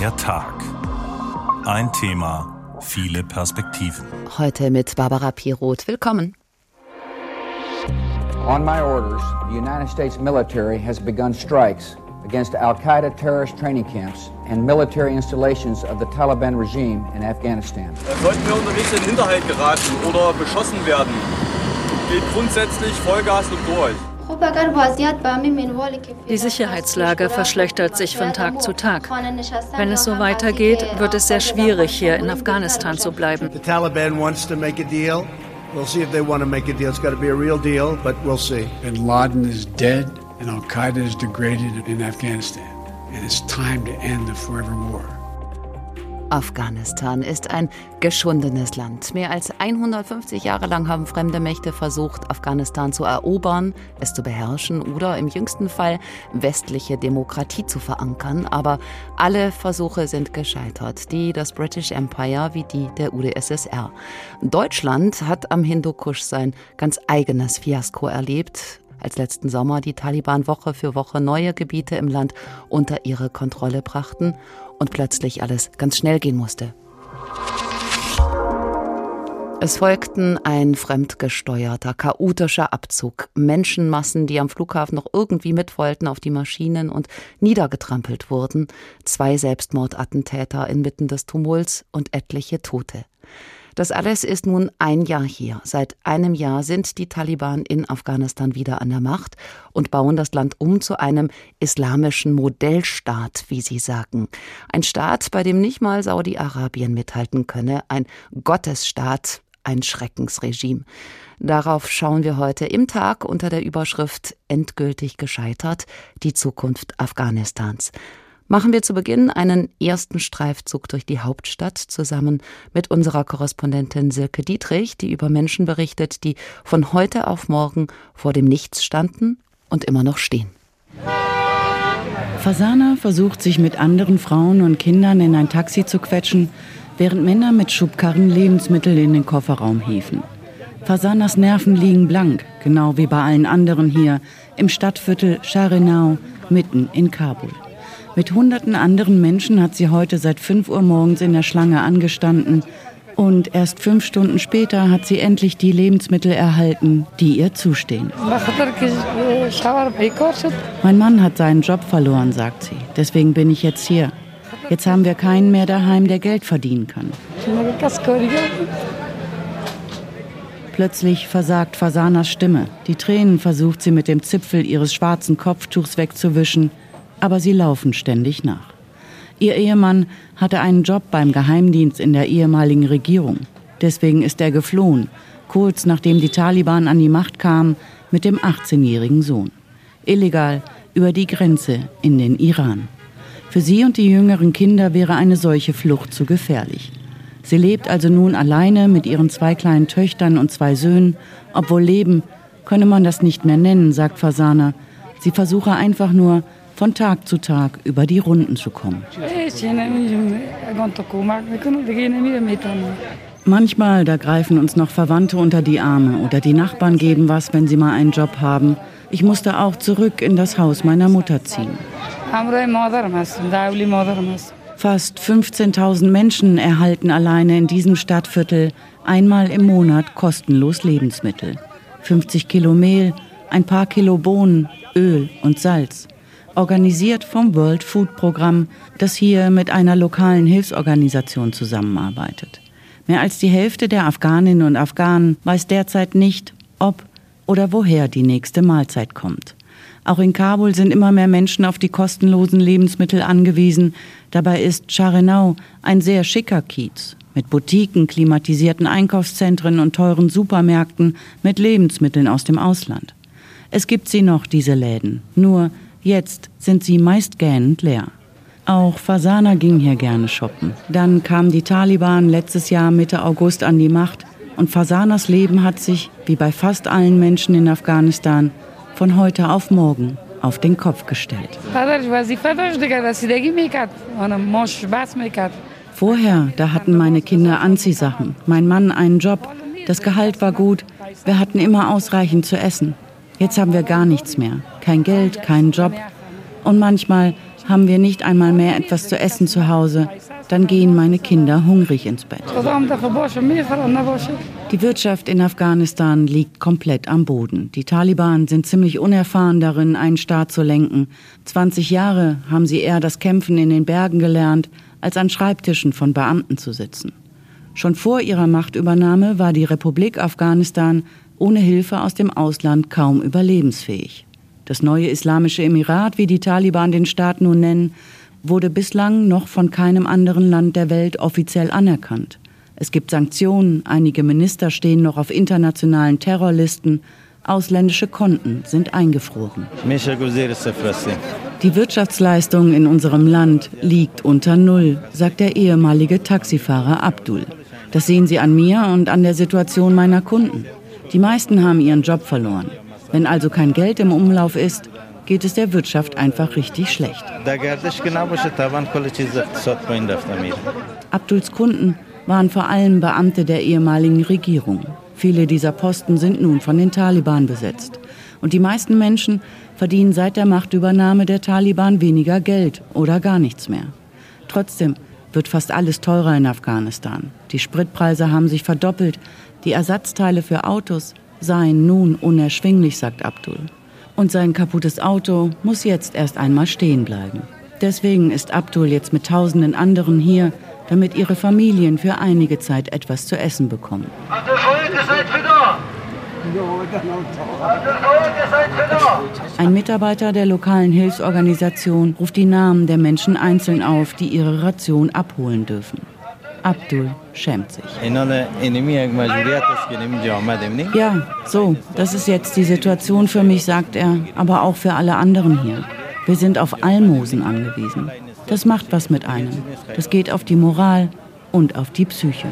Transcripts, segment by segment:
Der Tag. Ein Thema, viele Perspektiven. Heute mit Barbara Piroth. Willkommen. On my orders, the United States military has begun strikes against Al Qaeda terrorist training camps and military installations of the Taliban regime in Afghanistan. Sollten wir unterwegs in Hinterhalt geraten oder beschossen werden, gilt grundsätzlich Vollgas und durch. Die Sicherheitslage verschlechtert sich von Tag zu Tag. Wenn es so weitergeht, wird es sehr schwierig, hier in Afghanistan zu bleiben. The Taliban wants to make a deal. We'll see if they want to make a deal. It's got to be a real deal, but we'll see. Bin Laden is dead and Al Qaeda is degraded in Afghanistan. And it's time to end the forever war. Afghanistan ist ein geschundenes Land. Mehr als 150 Jahre lang haben fremde Mächte versucht, Afghanistan zu erobern, es zu beherrschen oder im jüngsten Fall westliche Demokratie zu verankern. Aber alle Versuche sind gescheitert. Die des British Empire wie die der UdSSR. Deutschland hat am Hindukusch sein ganz eigenes Fiasko erlebt als letzten Sommer die Taliban Woche für Woche neue Gebiete im Land unter ihre Kontrolle brachten und plötzlich alles ganz schnell gehen musste. Es folgten ein fremdgesteuerter, chaotischer Abzug, Menschenmassen, die am Flughafen noch irgendwie mit wollten auf die Maschinen und niedergetrampelt wurden, zwei Selbstmordattentäter inmitten des Tumults und etliche Tote. Das alles ist nun ein Jahr hier. Seit einem Jahr sind die Taliban in Afghanistan wieder an der Macht und bauen das Land um zu einem islamischen Modellstaat, wie sie sagen. Ein Staat, bei dem nicht mal Saudi-Arabien mithalten könne, ein Gottesstaat, ein Schreckensregime. Darauf schauen wir heute im Tag unter der Überschrift Endgültig gescheitert, die Zukunft Afghanistans machen wir zu Beginn einen ersten Streifzug durch die Hauptstadt zusammen mit unserer Korrespondentin Silke Dietrich, die über Menschen berichtet, die von heute auf morgen vor dem Nichts standen und immer noch stehen. Fasana versucht sich mit anderen Frauen und Kindern in ein Taxi zu quetschen, während Männer mit Schubkarren Lebensmittel in den Kofferraum hieven. Fasanas Nerven liegen blank, genau wie bei allen anderen hier im Stadtviertel Sharinau, mitten in Kabul. Mit hunderten anderen Menschen hat sie heute seit 5 Uhr morgens in der Schlange angestanden und erst fünf Stunden später hat sie endlich die Lebensmittel erhalten, die ihr zustehen. Mein Mann hat seinen Job verloren, sagt sie. Deswegen bin ich jetzt hier. Jetzt haben wir keinen mehr daheim, der Geld verdienen kann. Plötzlich versagt Fasanas Stimme. Die Tränen versucht sie mit dem Zipfel ihres schwarzen Kopftuchs wegzuwischen aber sie laufen ständig nach. Ihr Ehemann hatte einen Job beim Geheimdienst in der ehemaligen Regierung. Deswegen ist er geflohen, kurz nachdem die Taliban an die Macht kamen, mit dem 18-jährigen Sohn. Illegal über die Grenze in den Iran. Für sie und die jüngeren Kinder wäre eine solche Flucht zu gefährlich. Sie lebt also nun alleine mit ihren zwei kleinen Töchtern und zwei Söhnen. Obwohl leben, könne man das nicht mehr nennen, sagt Fasana. Sie versuche einfach nur, von Tag zu Tag über die Runden zu kommen. Manchmal, da greifen uns noch Verwandte unter die Arme oder die Nachbarn geben was, wenn sie mal einen Job haben. Ich musste auch zurück in das Haus meiner Mutter ziehen. Fast 15.000 Menschen erhalten alleine in diesem Stadtviertel einmal im Monat kostenlos Lebensmittel. 50 Kilo Mehl, ein paar Kilo Bohnen, Öl und Salz organisiert vom World Food Programm, das hier mit einer lokalen Hilfsorganisation zusammenarbeitet. Mehr als die Hälfte der Afghaninnen und Afghanen weiß derzeit nicht, ob oder woher die nächste Mahlzeit kommt. Auch in Kabul sind immer mehr Menschen auf die kostenlosen Lebensmittel angewiesen. Dabei ist Charenau ein sehr schicker Kiez mit Boutiquen, klimatisierten Einkaufszentren und teuren Supermärkten mit Lebensmitteln aus dem Ausland. Es gibt sie noch, diese Läden, nur Jetzt sind sie meist gähnend leer. Auch Fasana ging hier gerne shoppen. Dann kamen die Taliban letztes Jahr Mitte August an die Macht und Fasanas Leben hat sich, wie bei fast allen Menschen in Afghanistan, von heute auf morgen auf den Kopf gestellt. Vorher, da hatten meine Kinder Anziehsachen, mein Mann einen Job, das Gehalt war gut, wir hatten immer ausreichend zu essen. Jetzt haben wir gar nichts mehr. Kein Geld, keinen Job. Und manchmal Haben wir nicht einmal mehr etwas zu essen zu Hause, dann gehen meine Kinder hungrig ins Bett. Die Wirtschaft in Afghanistan liegt komplett am Boden. Die Taliban sind ziemlich unerfahren darin, einen Staat zu lenken. 20 Jahre haben sie eher das Kämpfen in den Bergen gelernt, als an Schreibtischen von Beamten zu sitzen. Schon vor ihrer Machtübernahme war die Republik Afghanistan ohne Hilfe aus dem Ausland kaum überlebensfähig. Das neue Islamische Emirat, wie die Taliban den Staat nun nennen, wurde bislang noch von keinem anderen Land der Welt offiziell anerkannt. Es gibt Sanktionen, einige Minister stehen noch auf internationalen Terrorlisten, ausländische Konten sind eingefroren. Die Wirtschaftsleistung in unserem Land liegt unter Null, sagt der ehemalige Taxifahrer Abdul. Das sehen Sie an mir und an der Situation meiner Kunden. Die meisten haben ihren Job verloren. Wenn also kein Geld im Umlauf ist, geht es der Wirtschaft einfach richtig schlecht. Abduls Kunden waren vor allem Beamte der ehemaligen Regierung. Viele dieser Posten sind nun von den Taliban besetzt. Und die meisten Menschen verdienen seit der Machtübernahme der Taliban weniger Geld oder gar nichts mehr. Trotzdem wird fast alles teurer in Afghanistan. Die Spritpreise haben sich verdoppelt. Die Ersatzteile für Autos seien nun unerschwinglich, sagt Abdul. Und sein kaputtes Auto muss jetzt erst einmal stehen bleiben. Deswegen ist Abdul jetzt mit tausenden anderen hier, damit ihre Familien für einige Zeit etwas zu essen bekommen. Ein Mitarbeiter der lokalen Hilfsorganisation ruft die Namen der Menschen einzeln auf, die ihre Ration abholen dürfen. Abdul schämt sich. Ja, so, das ist jetzt die Situation für mich, sagt er, aber auch für alle anderen hier. Wir sind auf Almosen angewiesen. Das macht was mit einem. Das geht auf die Moral und auf die Psyche.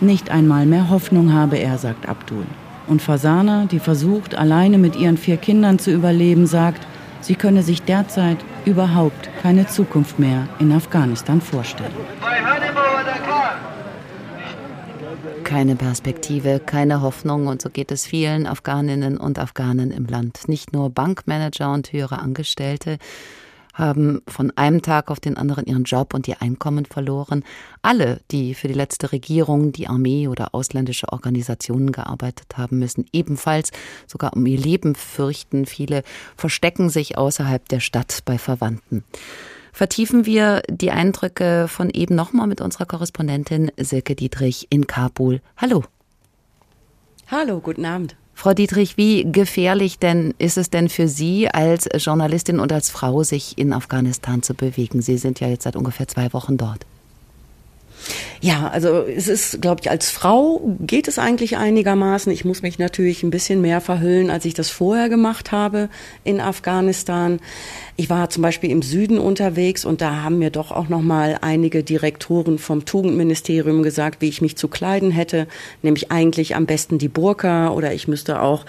Nicht einmal mehr Hoffnung habe er, sagt Abdul. Und Fasana, die versucht, alleine mit ihren vier Kindern zu überleben, sagt, sie könne sich derzeit überhaupt keine Zukunft mehr in Afghanistan vorstellen. Keine Perspektive, keine Hoffnung und so geht es vielen Afghaninnen und Afghanen im Land. Nicht nur Bankmanager und höhere Angestellte, haben von einem Tag auf den anderen ihren Job und ihr Einkommen verloren. Alle, die für die letzte Regierung, die Armee oder ausländische Organisationen gearbeitet haben, müssen ebenfalls sogar um ihr Leben fürchten. Viele verstecken sich außerhalb der Stadt bei Verwandten. Vertiefen wir die Eindrücke von eben nochmal mit unserer Korrespondentin Silke Dietrich in Kabul. Hallo. Hallo, guten Abend. Frau Dietrich, wie gefährlich denn ist es denn für Sie als Journalistin und als Frau, sich in Afghanistan zu bewegen? Sie sind ja jetzt seit ungefähr zwei Wochen dort. Ja, also es ist, glaube ich, als Frau geht es eigentlich einigermaßen. Ich muss mich natürlich ein bisschen mehr verhüllen, als ich das vorher gemacht habe in Afghanistan. Ich war zum Beispiel im Süden unterwegs und da haben mir doch auch noch mal einige Direktoren vom Tugendministerium gesagt, wie ich mich zu kleiden hätte, nämlich eigentlich am besten die Burka oder ich müsste auch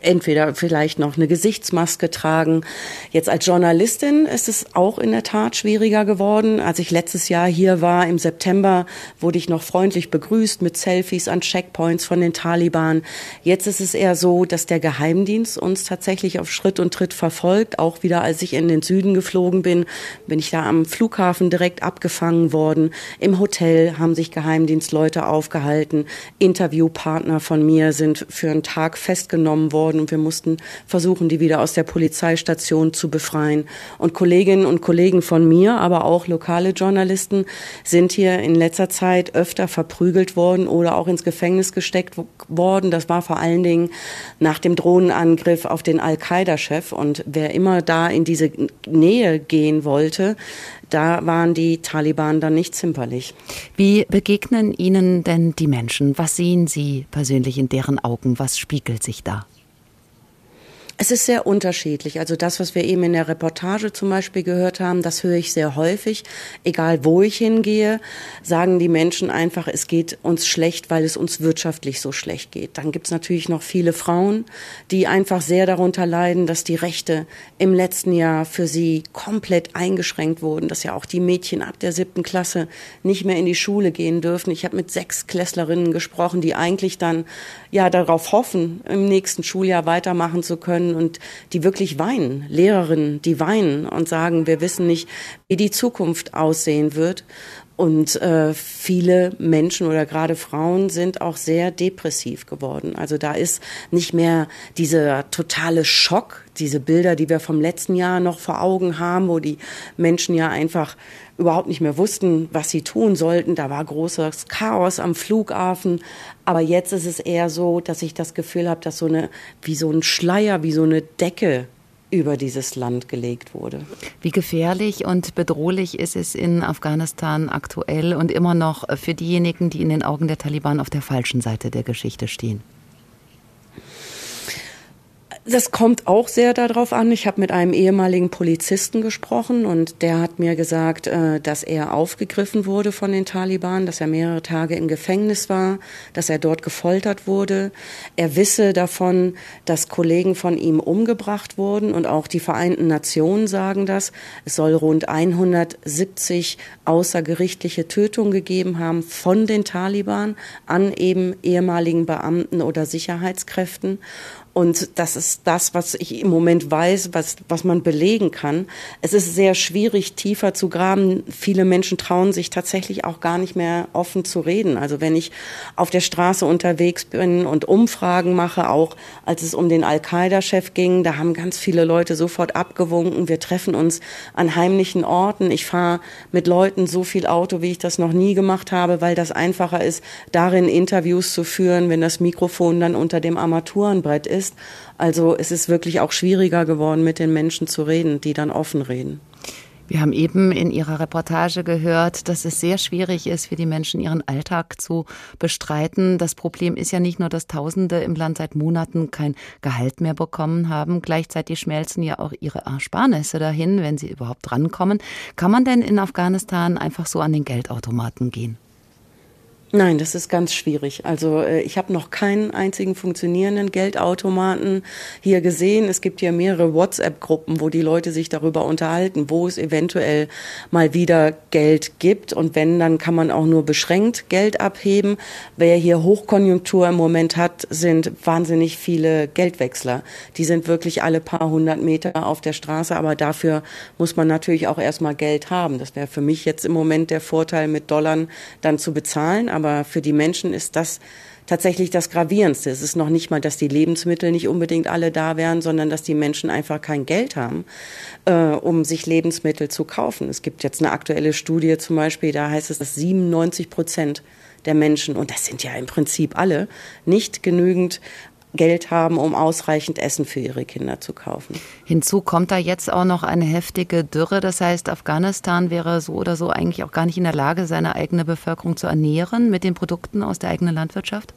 entweder vielleicht noch eine Gesichtsmaske tragen. Jetzt als Journalistin ist es auch in der Tat schwieriger geworden. Als ich letztes Jahr hier war, im September, wurde ich noch freundlich begrüßt mit Selfies an Checkpoints von den Taliban. Jetzt ist es eher so, dass der Geheimdienst uns tatsächlich auf Schritt und Tritt verfolgt. Auch wieder, als ich in den Süden geflogen bin, bin ich da am Flughafen direkt abgefangen worden. Im Hotel haben sich Geheimdienstleute aufgehalten. Interviewpartner von mir sind für einen Tag festgenommen worden worden und wir mussten versuchen, die wieder aus der Polizeistation zu befreien. Und Kolleginnen und Kollegen von mir, aber auch lokale Journalisten sind hier in letzter Zeit öfter verprügelt worden oder auch ins Gefängnis gesteckt worden. Das war vor allen Dingen nach dem Drohnenangriff auf den Al-Qaida-Chef. Und wer immer da in diese Nähe gehen wollte, da waren die Taliban dann nicht zimperlich. Wie begegnen Ihnen denn die Menschen? Was sehen Sie persönlich in deren Augen? Was spiegelt sich da? Es ist sehr unterschiedlich. Also das, was wir eben in der Reportage zum Beispiel gehört haben, das höre ich sehr häufig. Egal wo ich hingehe, sagen die Menschen einfach, es geht uns schlecht, weil es uns wirtschaftlich so schlecht geht. Dann gibt es natürlich noch viele Frauen, die einfach sehr darunter leiden, dass die Rechte im letzten Jahr für sie komplett eingeschränkt wurden, dass ja auch die Mädchen ab der siebten Klasse nicht mehr in die Schule gehen dürfen. Ich habe mit sechs Klässlerinnen gesprochen, die eigentlich dann ja darauf hoffen, im nächsten Schuljahr weitermachen zu können Schülerinnen und die wirklich weinen, Lehrerinnen, die weinen und sagen, wir wissen nicht, wie die Zukunft aussehen wird. Und äh, viele Menschen oder gerade Frauen sind auch sehr depressiv geworden. Also da ist nicht mehr dieser totale Schock, diese Bilder, die wir vom letzten Jahr noch vor Augen haben, wo die Menschen ja einfach überhaupt nicht mehr wussten, was sie tun sollten. Da war großes Chaos am Flughafen. Aber jetzt ist es eher so, dass ich das Gefühl habe, dass so eine, wie so ein Schleier, wie so eine Decke über dieses Land gelegt wurde. Wie gefährlich und bedrohlich ist es in Afghanistan aktuell und immer noch für diejenigen, die in den Augen der Taliban auf der falschen Seite der Geschichte stehen? Das kommt auch sehr darauf an. Ich habe mit einem ehemaligen Polizisten gesprochen und der hat mir gesagt, äh, dass er aufgegriffen wurde von den Taliban, dass er mehrere Tage im Gefängnis war, dass er dort gefoltert wurde. Er wisse davon, dass Kollegen von ihm umgebracht wurden und auch die Vereinten Nationen sagen das. Es soll rund 170 außergerichtliche Tötungen gegeben haben von den Taliban an eben ehemaligen Beamten oder Sicherheitskräften. Und das ist das, was ich im Moment weiß, was, was man belegen kann. Es ist sehr schwierig, tiefer zu graben. Viele Menschen trauen sich tatsächlich auch gar nicht mehr offen zu reden. Also wenn ich auf der Straße unterwegs bin und Umfragen mache, auch als es um den Al-Qaida-Chef ging, da haben ganz viele Leute sofort abgewunken. Wir treffen uns an heimlichen Orten. Ich fahre mit Leuten so viel Auto, wie ich das noch nie gemacht habe, weil das einfacher ist, darin Interviews zu führen, wenn das Mikrofon dann unter dem Armaturenbrett ist ist. Also es ist wirklich auch schwieriger geworden, mit den Menschen zu reden, die dann offen reden. Wir haben eben in Ihrer Reportage gehört, dass es sehr schwierig ist, für die Menschen ihren Alltag zu bestreiten. Das Problem ist ja nicht nur, dass Tausende im Land seit Monaten kein Gehalt mehr bekommen haben. Gleichzeitig schmelzen ja auch ihre Ersparnisse dahin, wenn sie überhaupt drankommen. Kann man denn in Afghanistan einfach so an den Geldautomaten gehen? Nein, das ist ganz schwierig. Also äh, ich habe noch keinen einzigen funktionierenden Geldautomaten hier gesehen. Es gibt ja mehrere WhatsApp-Gruppen, wo die Leute sich darüber unterhalten, wo es eventuell mal wieder Geld gibt. Und wenn, dann kann man auch nur beschränkt Geld abheben. Wer hier Hochkonjunktur im Moment hat, sind wahnsinnig viele Geldwechsler. Die sind wirklich alle paar hundert Meter auf der Straße. Aber dafür muss man natürlich auch erstmal Geld haben. Das wäre für mich jetzt im Moment der Vorteil, mit Dollar dann zu bezahlen aber für die Menschen ist das tatsächlich das Gravierendste. Es ist noch nicht mal, dass die Lebensmittel nicht unbedingt alle da wären, sondern dass die Menschen einfach kein Geld haben, äh, um sich Lebensmittel zu kaufen. Es gibt jetzt eine aktuelle Studie zum Beispiel, da heißt es, dass 97 Prozent der Menschen, und das sind ja im Prinzip alle, nicht genügend Geld haben, um ausreichend Essen für ihre Kinder zu kaufen. Hinzu kommt da jetzt auch noch eine heftige Dürre. Das heißt, Afghanistan wäre so oder so eigentlich auch gar nicht in der Lage, seine eigene Bevölkerung zu ernähren mit den Produkten aus der eigenen Landwirtschaft?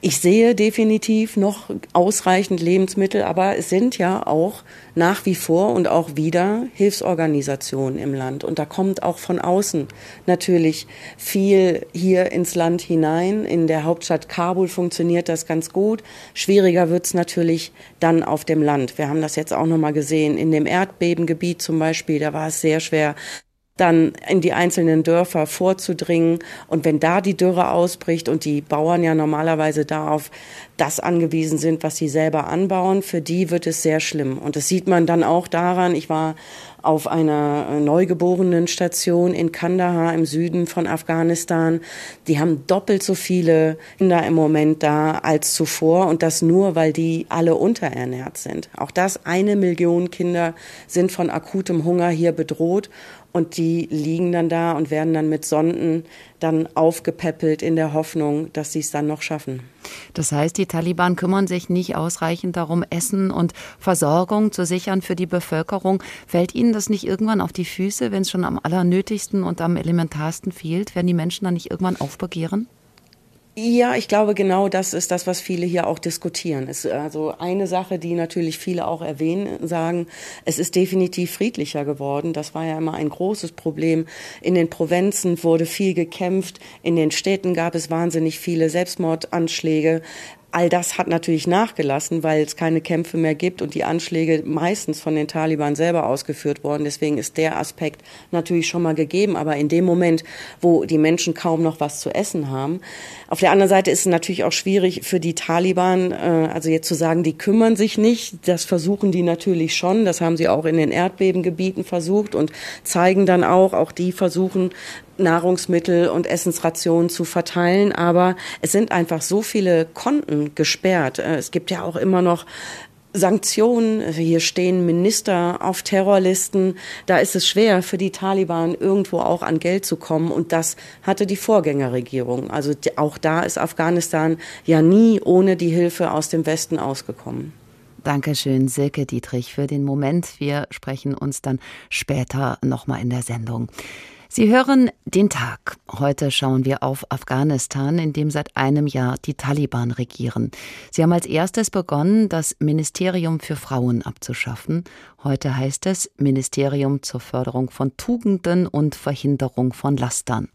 Ich sehe definitiv noch ausreichend Lebensmittel, aber es sind ja auch nach wie vor und auch wieder Hilfsorganisationen im Land. Und da kommt auch von außen natürlich viel hier ins Land hinein. In der Hauptstadt Kabul funktioniert das ganz gut. Schwieriger wird's natürlich dann auf dem Land. Wir haben das jetzt auch nochmal gesehen. In dem Erdbebengebiet zum Beispiel, da war es sehr schwer, dann in die einzelnen Dörfer vorzudringen. Und wenn da die Dürre ausbricht und die Bauern ja normalerweise darauf das angewiesen sind, was sie selber anbauen, für die wird es sehr schlimm. Und das sieht man dann auch daran, ich war auf einer Neugeborenenstation in Kandahar im Süden von Afghanistan. Die haben doppelt so viele Kinder im Moment da als zuvor und das nur, weil die alle unterernährt sind. Auch das, eine Million Kinder sind von akutem Hunger hier bedroht und die liegen dann da und werden dann mit Sonden dann aufgepäppelt in der Hoffnung, dass sie es dann noch schaffen. Das heißt, die Taliban kümmern sich nicht ausreichend darum, Essen und Versorgung zu sichern für die Bevölkerung. Fällt Ihnen das nicht irgendwann auf die Füße, wenn es schon am allernötigsten und am elementarsten fehlt? Werden die Menschen dann nicht irgendwann aufbegehren? Ja, ich glaube, genau das ist das, was viele hier auch diskutieren. Es, also eine Sache, die natürlich viele auch erwähnen, sagen, es ist definitiv friedlicher geworden. Das war ja immer ein großes Problem. In den Provinzen wurde viel gekämpft. In den Städten gab es wahnsinnig viele Selbstmordanschläge. All das hat natürlich nachgelassen, weil es keine Kämpfe mehr gibt und die Anschläge meistens von den Taliban selber ausgeführt wurden. Deswegen ist der Aspekt natürlich schon mal gegeben. Aber in dem Moment, wo die Menschen kaum noch was zu essen haben. Auf der anderen Seite ist es natürlich auch schwierig für die Taliban, äh, also jetzt zu sagen, die kümmern sich nicht. Das versuchen die natürlich schon. Das haben sie auch in den Erdbebengebieten versucht und zeigen dann auch, auch die versuchen Nahrungsmittel und Essensrationen zu verteilen. Aber es sind einfach so viele Konten gesperrt. Äh, es gibt ja auch immer noch Sanktionen. Hier stehen Minister auf Terrorlisten. Da ist es schwer für die Taliban irgendwo auch an Geld zu kommen. Und das hatte die Vorgängerregierung. Also auch da ist Afghanistan ja nie ohne die Hilfe aus dem Westen ausgekommen. Dankeschön, Silke Dietrich, für den Moment. Wir sprechen uns dann später nochmal in der Sendung. Sie hören den Tag. Heute schauen wir auf Afghanistan, in dem seit einem Jahr die Taliban regieren. Sie haben als erstes begonnen, das Ministerium für Frauen abzuschaffen. Heute heißt es Ministerium zur Förderung von Tugenden und Verhinderung von Lastern.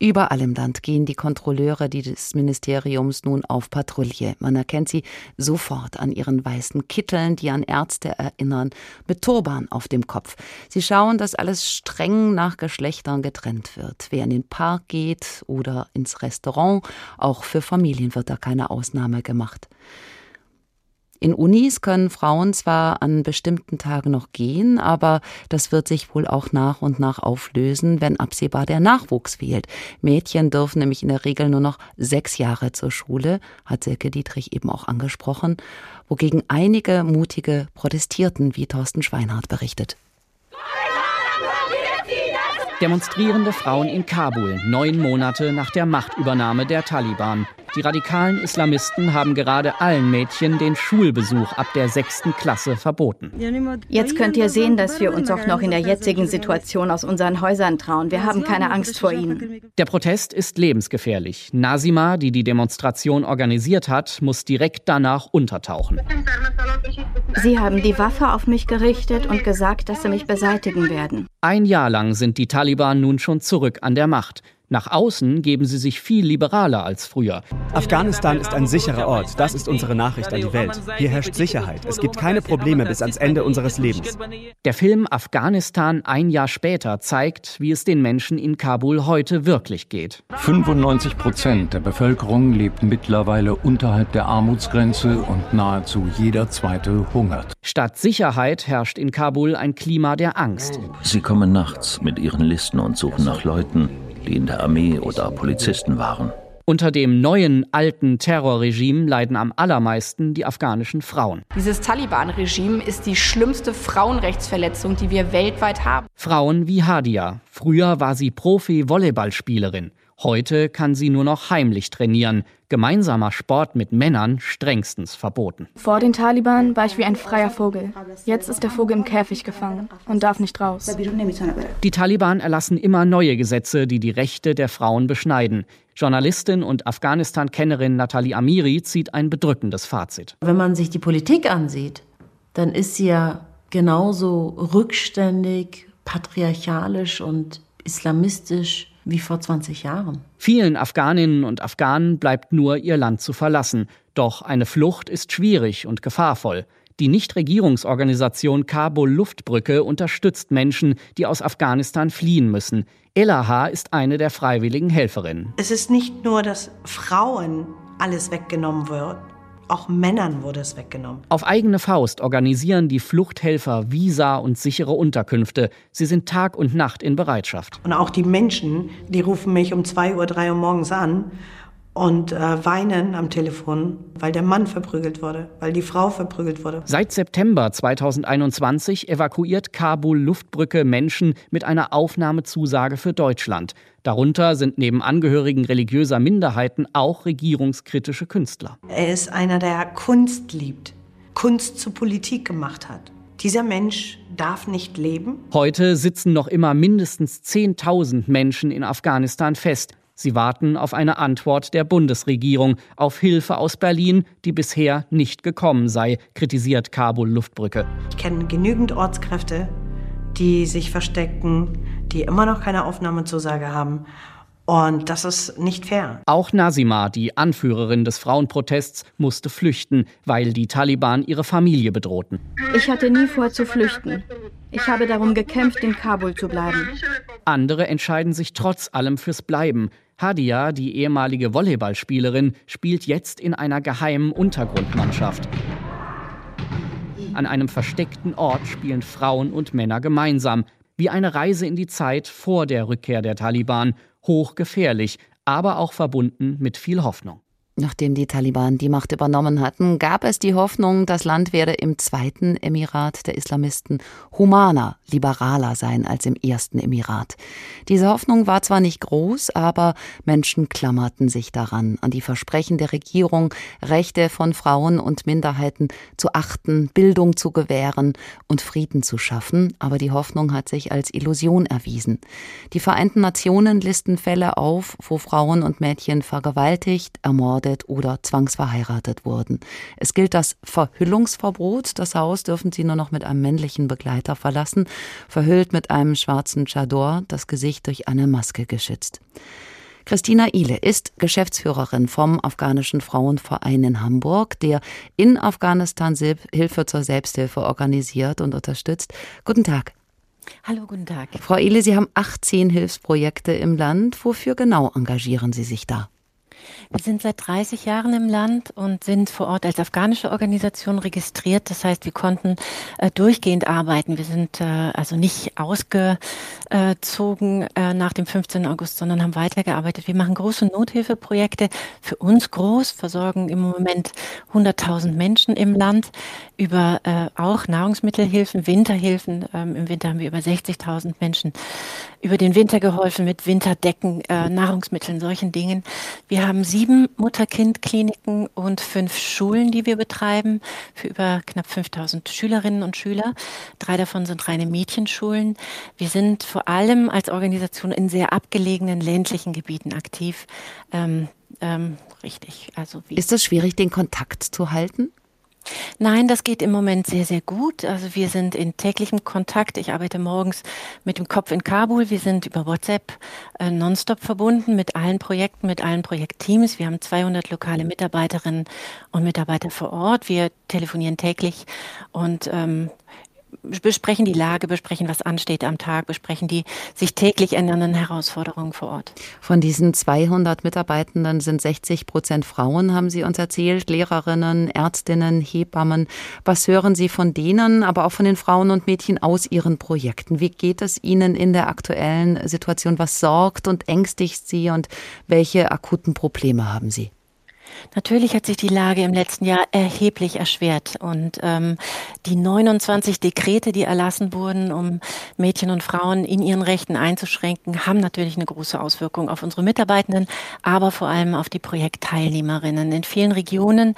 Überall im Land gehen die Kontrolleure des Ministeriums nun auf Patrouille. Man erkennt sie sofort an ihren weißen Kitteln, die an Ärzte erinnern, mit Turban auf dem Kopf. Sie schauen, dass alles streng nach Geschlechtern getrennt wird. Wer in den Park geht oder ins Restaurant, auch für Familien wird da keine Ausnahme gemacht. In Unis können Frauen zwar an bestimmten Tagen noch gehen, aber das wird sich wohl auch nach und nach auflösen, wenn absehbar der Nachwuchs fehlt. Mädchen dürfen nämlich in der Regel nur noch sechs Jahre zur Schule, hat Silke Dietrich eben auch angesprochen, wogegen einige Mutige protestierten, wie Thorsten Schweinhardt berichtet. Demonstrierende Frauen in Kabul, neun Monate nach der Machtübernahme der Taliban. Die radikalen Islamisten haben gerade allen Mädchen den Schulbesuch ab der sechsten Klasse verboten. Jetzt könnt ihr sehen, dass wir uns auch noch in der jetzigen Situation aus unseren Häusern trauen. Wir haben keine Angst vor ihnen. Der Protest ist lebensgefährlich. Nasima, die die Demonstration organisiert hat, muss direkt danach untertauchen. Sie haben die Waffe auf mich gerichtet und gesagt, dass sie mich beseitigen werden. Ein Jahr lang sind die Taliban nun schon zurück an der Macht. Nach außen geben sie sich viel liberaler als früher. Afghanistan ist ein sicherer Ort. Das ist unsere Nachricht an die Welt. Hier herrscht Sicherheit. Es gibt keine Probleme bis ans Ende unseres Lebens. Der Film Afghanistan ein Jahr später zeigt, wie es den Menschen in Kabul heute wirklich geht. 95 Prozent der Bevölkerung lebt mittlerweile unterhalb der Armutsgrenze und nahezu jeder zweite hungert. Statt Sicherheit herrscht in Kabul ein Klima der Angst. Sie kommen nachts mit ihren Listen und suchen nach Leuten, die in der Armee oder Polizisten waren. Unter dem neuen, alten Terrorregime leiden am allermeisten die afghanischen Frauen. Dieses Taliban-Regime ist die schlimmste Frauenrechtsverletzung, die wir weltweit haben. Frauen wie Hadia. Früher war sie Profi-Volleyballspielerin. Heute kann sie nur noch heimlich trainieren. Gemeinsamer Sport mit Männern strengstens verboten. Vor den Taliban war ich wie ein freier Vogel. Jetzt ist der Vogel im Käfig gefangen und darf nicht raus. Die Taliban erlassen immer neue Gesetze, die die Rechte der Frauen beschneiden. Journalistin und Afghanistan-Kennerin Nathalie Amiri zieht ein bedrückendes Fazit. Wenn man sich die Politik ansieht, dann ist sie ja genauso rückständig, patriarchalisch und islamistisch wie vor 20 Jahren. Vielen Afghaninnen und Afghanen bleibt nur ihr Land zu verlassen. Doch eine Flucht ist schwierig und gefahrvoll. Die Nichtregierungsorganisation Kabul Luftbrücke unterstützt Menschen, die aus Afghanistan fliehen müssen. Elaha ist eine der freiwilligen Helferinnen. Es ist nicht nur, dass Frauen alles weggenommen wird, auch Männern wurde es weggenommen. Auf eigene Faust organisieren die Fluchthelfer Visa und sichere Unterkünfte. Sie sind Tag und Nacht in Bereitschaft. Und auch die Menschen, die rufen mich um 2 Uhr, 3 Uhr morgens an und äh, weinen am Telefon, weil der Mann verprügelt wurde, weil die Frau verprügelt wurde. Seit September 2021 evakuiert Kabul Luftbrücke Menschen mit einer Aufnahmezusage für Deutschland. Darunter sind neben Angehörigen religiöser Minderheiten auch regierungskritische Künstler. Er ist einer, der Kunst liebt, Kunst zur Politik gemacht hat. Dieser Mensch darf nicht leben. Heute sitzen noch immer mindestens 10.000 Menschen in Afghanistan fest. Sie warten auf eine Antwort der Bundesregierung, auf Hilfe aus Berlin, die bisher nicht gekommen sei, kritisiert Kabul Luftbrücke. Ich kenne genügend Ortskräfte, die sich verstecken, die immer noch keine Aufnahmezusage haben Und das ist nicht fair. Auch Nasima, die Anführerin des Frauenprotests, musste flüchten, weil die Taliban ihre Familie bedrohten. Ich hatte nie vor zu flüchten. Ich habe darum gekämpft, in Kabul zu bleiben. Andere entscheiden sich trotz allem fürs Bleiben. Hadia, die ehemalige Volleyballspielerin, spielt jetzt in einer geheimen Untergrundmannschaft. An einem versteckten Ort spielen Frauen und Männer gemeinsam, wie eine Reise in die Zeit vor der Rückkehr der Taliban hochgefährlich, aber auch verbunden mit viel Hoffnung. Nachdem die Taliban die Macht übernommen hatten, gab es die Hoffnung, das Land werde im zweiten Emirat der Islamisten humaner, liberaler sein als im ersten Emirat. Diese Hoffnung war zwar nicht groß, aber Menschen klammerten sich daran, an die Versprechen der Regierung, Rechte von Frauen und Minderheiten zu achten, Bildung zu gewähren und Frieden zu schaffen, aber die Hoffnung hat sich als Illusion erwiesen. Die Vereinten Nationen listen Fälle auf, wo Frauen und Mädchen vergewaltigt, ermordet, ermordet oder zwangsverheiratet wurden. Es gilt das Verhüllungsverbot. Das Haus dürfen sie nur noch mit einem männlichen Begleiter verlassen, verhüllt mit einem schwarzen Chador, das Gesicht durch eine Maske geschützt. Christina Ile ist Geschäftsführerin vom Afghanischen Frauenverein in Hamburg, der in Afghanistan Hilfe zur Selbsthilfe organisiert und unterstützt. Guten Tag. Hallo, guten Tag. Frau Ile, Sie haben 18 Hilfsprojekte im Land. Wofür genau engagieren Sie sich da? Wir sind seit 30 Jahren im Land und sind vor Ort als afghanische Organisation registriert. Das heißt, wir konnten äh, durchgehend arbeiten. Wir sind äh, also nicht ausgezogen äh, nach dem 15. August, sondern haben weitergearbeitet. Wir machen große Nothilfeprojekte. Für uns groß, versorgen im Moment 100.000 Menschen im Land über äh, auch Nahrungsmittelhilfen, Winterhilfen. Ähm, Im Winter haben wir über 60.000 Menschen über den Winter geholfen mit Winterdecken, äh, Nahrungsmitteln, solchen Dingen. Wir haben sieben Mutter-Kind-Kliniken und fünf Schulen, die wir betreiben, für über knapp 5000 Schülerinnen und Schüler. Drei davon sind reine Mädchenschulen. Wir sind vor allem als Organisation in sehr abgelegenen ländlichen Gebieten aktiv. Ähm, ähm, richtig. Also wie Ist es schwierig, den Kontakt zu halten? Nein, das geht im Moment sehr, sehr gut. Also wir sind in täglichem Kontakt. Ich arbeite morgens mit dem Kopf in Kabul. Wir sind über WhatsApp äh, nonstop verbunden mit allen Projekten, mit allen Projektteams. Wir haben 200 lokale Mitarbeiterinnen und Mitarbeiter vor Ort. Wir telefonieren täglich und ähm, besprechen die Lage, besprechen, was ansteht am Tag, besprechen die sich täglich ändernden Herausforderungen vor Ort. Von diesen 200 Mitarbeitenden sind 60 Prozent Frauen, haben Sie uns erzählt, Lehrerinnen, Ärztinnen, Hebammen. Was hören Sie von denen, aber auch von den Frauen und Mädchen aus Ihren Projekten? Wie geht es Ihnen in der aktuellen Situation? Was sorgt und ängstigt Sie und welche akuten Probleme haben Sie? Natürlich hat sich die Lage im letzten Jahr erheblich erschwert und ähm, die 29 Dekrete, die erlassen wurden, um Mädchen und Frauen in ihren Rechten einzuschränken, haben natürlich eine große Auswirkung auf unsere Mitarbeitenden, aber vor allem auf die Projektteilnehmerinnen. In vielen Regionen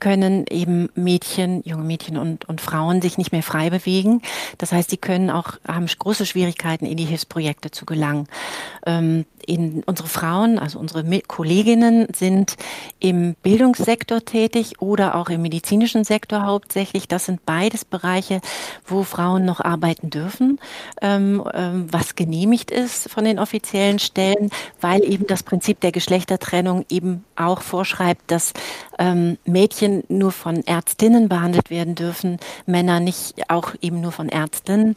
können eben Mädchen, junge Mädchen und, und Frauen sich nicht mehr frei bewegen. Das heißt, sie können auch haben große Schwierigkeiten, in die Hilfsprojekte zu gelangen. Ähm, in, unsere Frauen, also unsere Kolleginnen, sind im Bildungssektor tätig oder auch im medizinischen Sektor hauptsächlich. Das sind beides Bereiche, wo Frauen noch arbeiten dürfen, ähm, ähm, was genehmigt ist von den offiziellen Stellen, weil eben das Prinzip der Geschlechtertrennung eben auch vorschreibt, dass ähm, Mädchen nur von Ärztinnen behandelt werden dürfen, Männer nicht auch eben nur von Ärztinnen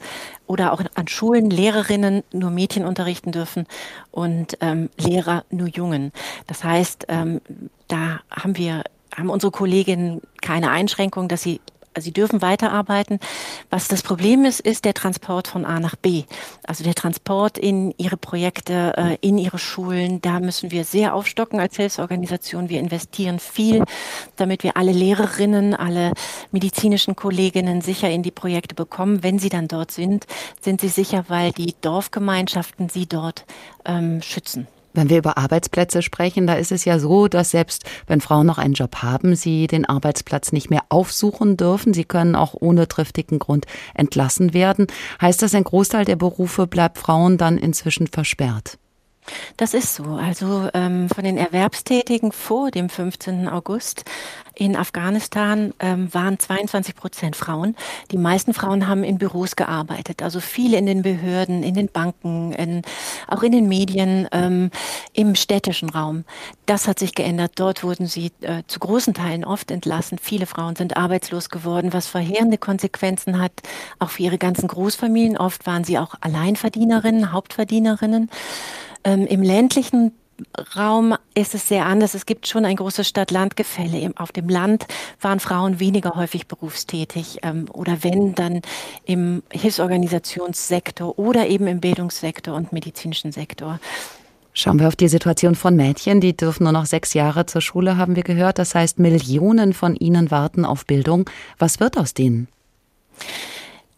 oder auch an Schulen Lehrerinnen nur Mädchen unterrichten dürfen und ähm, Lehrer nur Jungen. Das heißt, ähm, da haben wir haben unsere Kolleginnen keine Einschränkung, dass sie Sie dürfen weiterarbeiten. Was das Problem ist, ist der Transport von A nach B. Also der Transport in Ihre Projekte, äh, in Ihre Schulen. Da müssen wir sehr aufstocken als Hilfsorganisation. Wir investieren viel, damit wir alle Lehrerinnen, alle medizinischen Kolleginnen sicher in die Projekte bekommen. Wenn sie dann dort sind, sind sie sicher, weil die Dorfgemeinschaften sie dort ähm, schützen. Wenn wir über Arbeitsplätze sprechen, da ist es ja so, dass selbst wenn Frauen noch einen Job haben, sie den Arbeitsplatz nicht mehr aufsuchen dürfen. Sie können auch ohne triftigen Grund entlassen werden. Heißt das, ein Großteil der Berufe bleibt Frauen dann inzwischen versperrt? Das ist so. Also ähm, von den Erwerbstätigen vor dem 15. August in Afghanistan ähm, waren 22 Prozent Frauen. Die meisten Frauen haben in Büros gearbeitet, also viele in den Behörden, in den Banken, in, auch in den Medien, ähm, im städtischen Raum. Das hat sich geändert. Dort wurden sie äh, zu großen Teilen oft entlassen. Viele Frauen sind arbeitslos geworden, was verheerende Konsequenzen hat, auch für ihre ganzen Großfamilien. Oft waren sie auch Alleinverdienerinnen, Hauptverdienerinnen. Ähm, Im ländlichen Raum ist es sehr anders. Es gibt schon ein großes Stadt-Land-Gefälle. Auf dem Land waren Frauen weniger häufig berufstätig ähm, oder wenn, dann im Hilfsorganisationssektor oder eben im Bildungssektor und medizinischen Sektor. Schauen wir auf die Situation von Mädchen. Die dürfen nur noch sechs Jahre zur Schule, haben wir gehört. Das heißt, Millionen von ihnen warten auf Bildung. Was wird aus denen?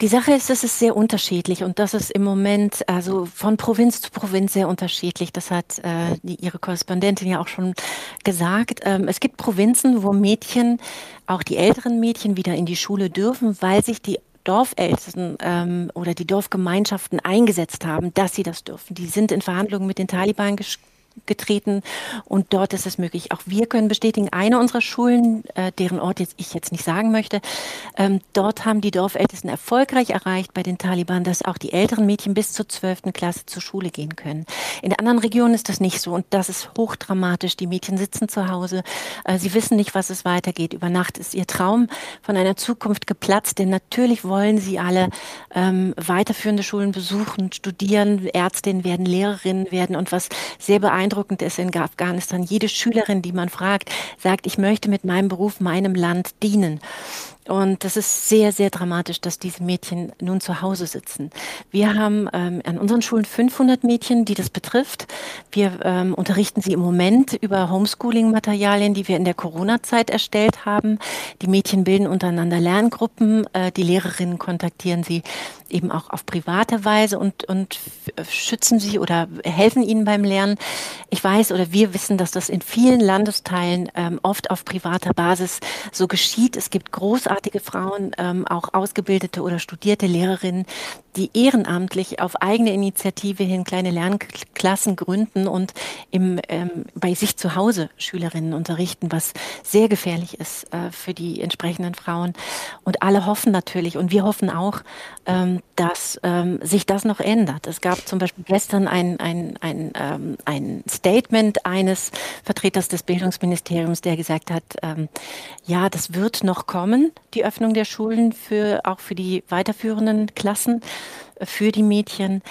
Die Sache ist, es ist sehr unterschiedlich und das ist im Moment also von Provinz zu Provinz sehr unterschiedlich. Das hat äh, die, Ihre Korrespondentin ja auch schon gesagt. Ähm, es gibt Provinzen, wo Mädchen, auch die älteren Mädchen, wieder in die Schule dürfen, weil sich die Dorfältesten ähm, oder die Dorfgemeinschaften eingesetzt haben, dass sie das dürfen. Die sind in Verhandlungen mit den Taliban getreten und dort ist es möglich. Auch wir können bestätigen, eine unserer Schulen, äh, deren Ort jetzt ich jetzt nicht sagen möchte, ähm, dort haben die Dorfältesten erfolgreich erreicht bei den Taliban, dass auch die älteren Mädchen bis zur zwölften Klasse zur Schule gehen können. In anderen Regionen ist das nicht so und das ist hochdramatisch. Die Mädchen sitzen zu Hause, äh, sie wissen nicht, was es weitergeht. Über Nacht ist ihr Traum von einer Zukunft geplatzt, denn natürlich wollen sie alle ähm, weiterführende Schulen besuchen, studieren, Ärztinnen werden, Lehrerinnen werden und was sehr beeindruckend beeindruckend ist in Afghanistan. Jede Schülerin, die man fragt, sagt, ich möchte mit meinem Beruf meinem Land dienen. Und das ist sehr, sehr dramatisch, dass diese Mädchen nun zu Hause sitzen. Wir haben ähm, an unseren Schulen 500 Mädchen, die das betrifft. Wir ähm, unterrichten sie im Moment über Homeschooling-Materialien, die wir in der Corona-Zeit erstellt haben. Die Mädchen bilden untereinander Lerngruppen. Äh, die Lehrerinnen kontaktieren sie eben auch auf private Weise und, und schützen sie oder helfen ihnen beim Lernen. Ich weiß oder wir wissen, dass das in vielen Landesteilen ähm, oft auf privater Basis so geschieht. Es gibt großartige Frauen, ähm, auch ausgebildete oder studierte Lehrerinnen, die ehrenamtlich auf eigene Initiative hin kleine Lernklassen gründen und im, ähm, bei sich zu Hause Schülerinnen unterrichten, was sehr gefährlich ist äh, für die entsprechenden Frauen. Und alle hoffen natürlich, und wir hoffen auch, ähm, dass ähm, sich das noch ändert. Es gab zum Beispiel gestern ein, ein, ein, ähm, ein Statement eines Vertreters des Bildungsministeriums, der gesagt hat, ähm, ja, das wird noch kommen, die Öffnung der Schulen für auch für die weiterführenden Klassen, für die Mädchen.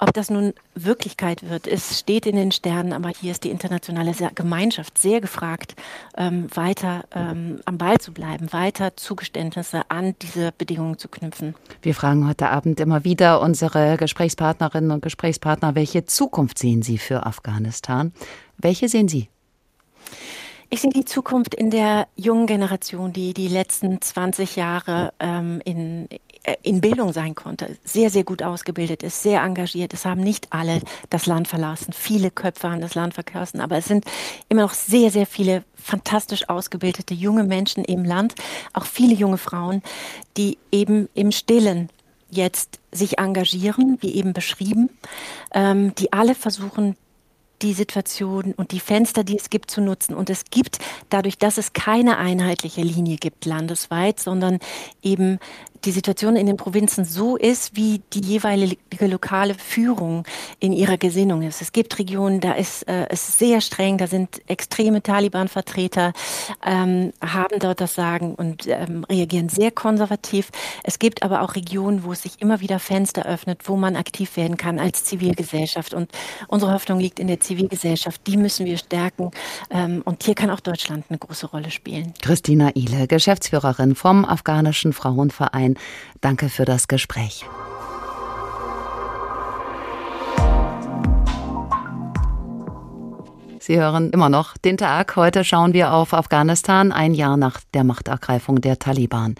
Ob das nun Wirklichkeit wird, es steht in den Sternen, aber hier ist die internationale Gemeinschaft sehr gefragt, ähm, weiter ähm, am Ball zu bleiben, weiter Zugeständnisse an diese Bedingungen zu knüpfen. Wir fragen heute Abend immer wieder unsere Gesprächspartnerinnen und Gesprächspartner, welche Zukunft sehen Sie für Afghanistan? Welche sehen Sie? Ich sehe die Zukunft in der jungen Generation, die die letzten 20 Jahre ähm, in, in Bildung sein konnte, sehr, sehr gut ausgebildet ist, sehr engagiert. Es haben nicht alle das Land verlassen. Viele Köpfe haben das Land verlassen, aber es sind immer noch sehr, sehr viele fantastisch ausgebildete junge Menschen im Land, auch viele junge Frauen, die eben im Stillen jetzt sich engagieren, wie eben beschrieben, ähm, die alle versuchen, die Situation und die Fenster, die es gibt, zu nutzen. Und es gibt dadurch, dass es keine einheitliche Linie gibt landesweit, sondern eben die Situation in den Provinzen so ist, wie die jeweilige lokale Führung in ihrer Gesinnung ist. Es gibt Regionen, da ist äh, es sehr streng, da sind extreme Taliban-Vertreter, ähm, haben dort das Sagen und ähm, reagieren sehr konservativ. Es gibt aber auch Regionen, wo es sich immer wieder Fenster öffnet, wo man aktiv werden kann als Zivilgesellschaft. Und unsere Hoffnung liegt in der Zivilgesellschaft. Die müssen wir stärken. Ähm, und hier kann auch Deutschland eine große Rolle spielen. Christina Ile, Geschäftsführerin vom Afghanischen Frauenverein sein. Danke für das Gespräch. Sie hören immer noch den Tag. Heute schauen wir auf Afghanistan, ein Jahr nach der Machtergreifung der Taliban.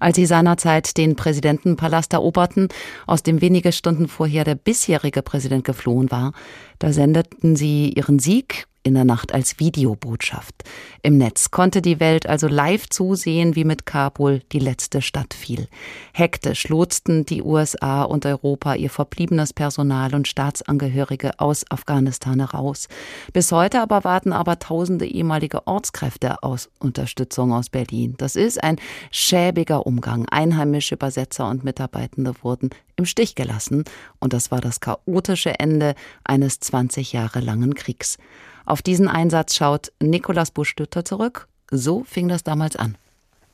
Als sie seinerzeit den Präsidentenpalast eroberten, aus dem wenige Stunden vorher der bisherige Präsident geflohen war, da sendeten sie ihren Sieg in der Nacht als Videobotschaft. Im Netz konnte die Welt also live zusehen, wie mit Kabul die letzte Stadt fiel. Hektisch lotsten die USA und Europa ihr verbliebenes Personal und Staatsangehörige aus Afghanistan heraus. Bis heute aber warten aber tausende ehemalige Ortskräfte aus Unterstützung aus Berlin. Das ist ein schäbiger Umgang. Einheimische Übersetzer und Mitarbeitende wurden im Stich gelassen und das war das chaotische Ende eines 20 Jahre langen Kriegs. Auf diesen Einsatz schaut Nikolaus Buschlütter zurück. So fing das damals an.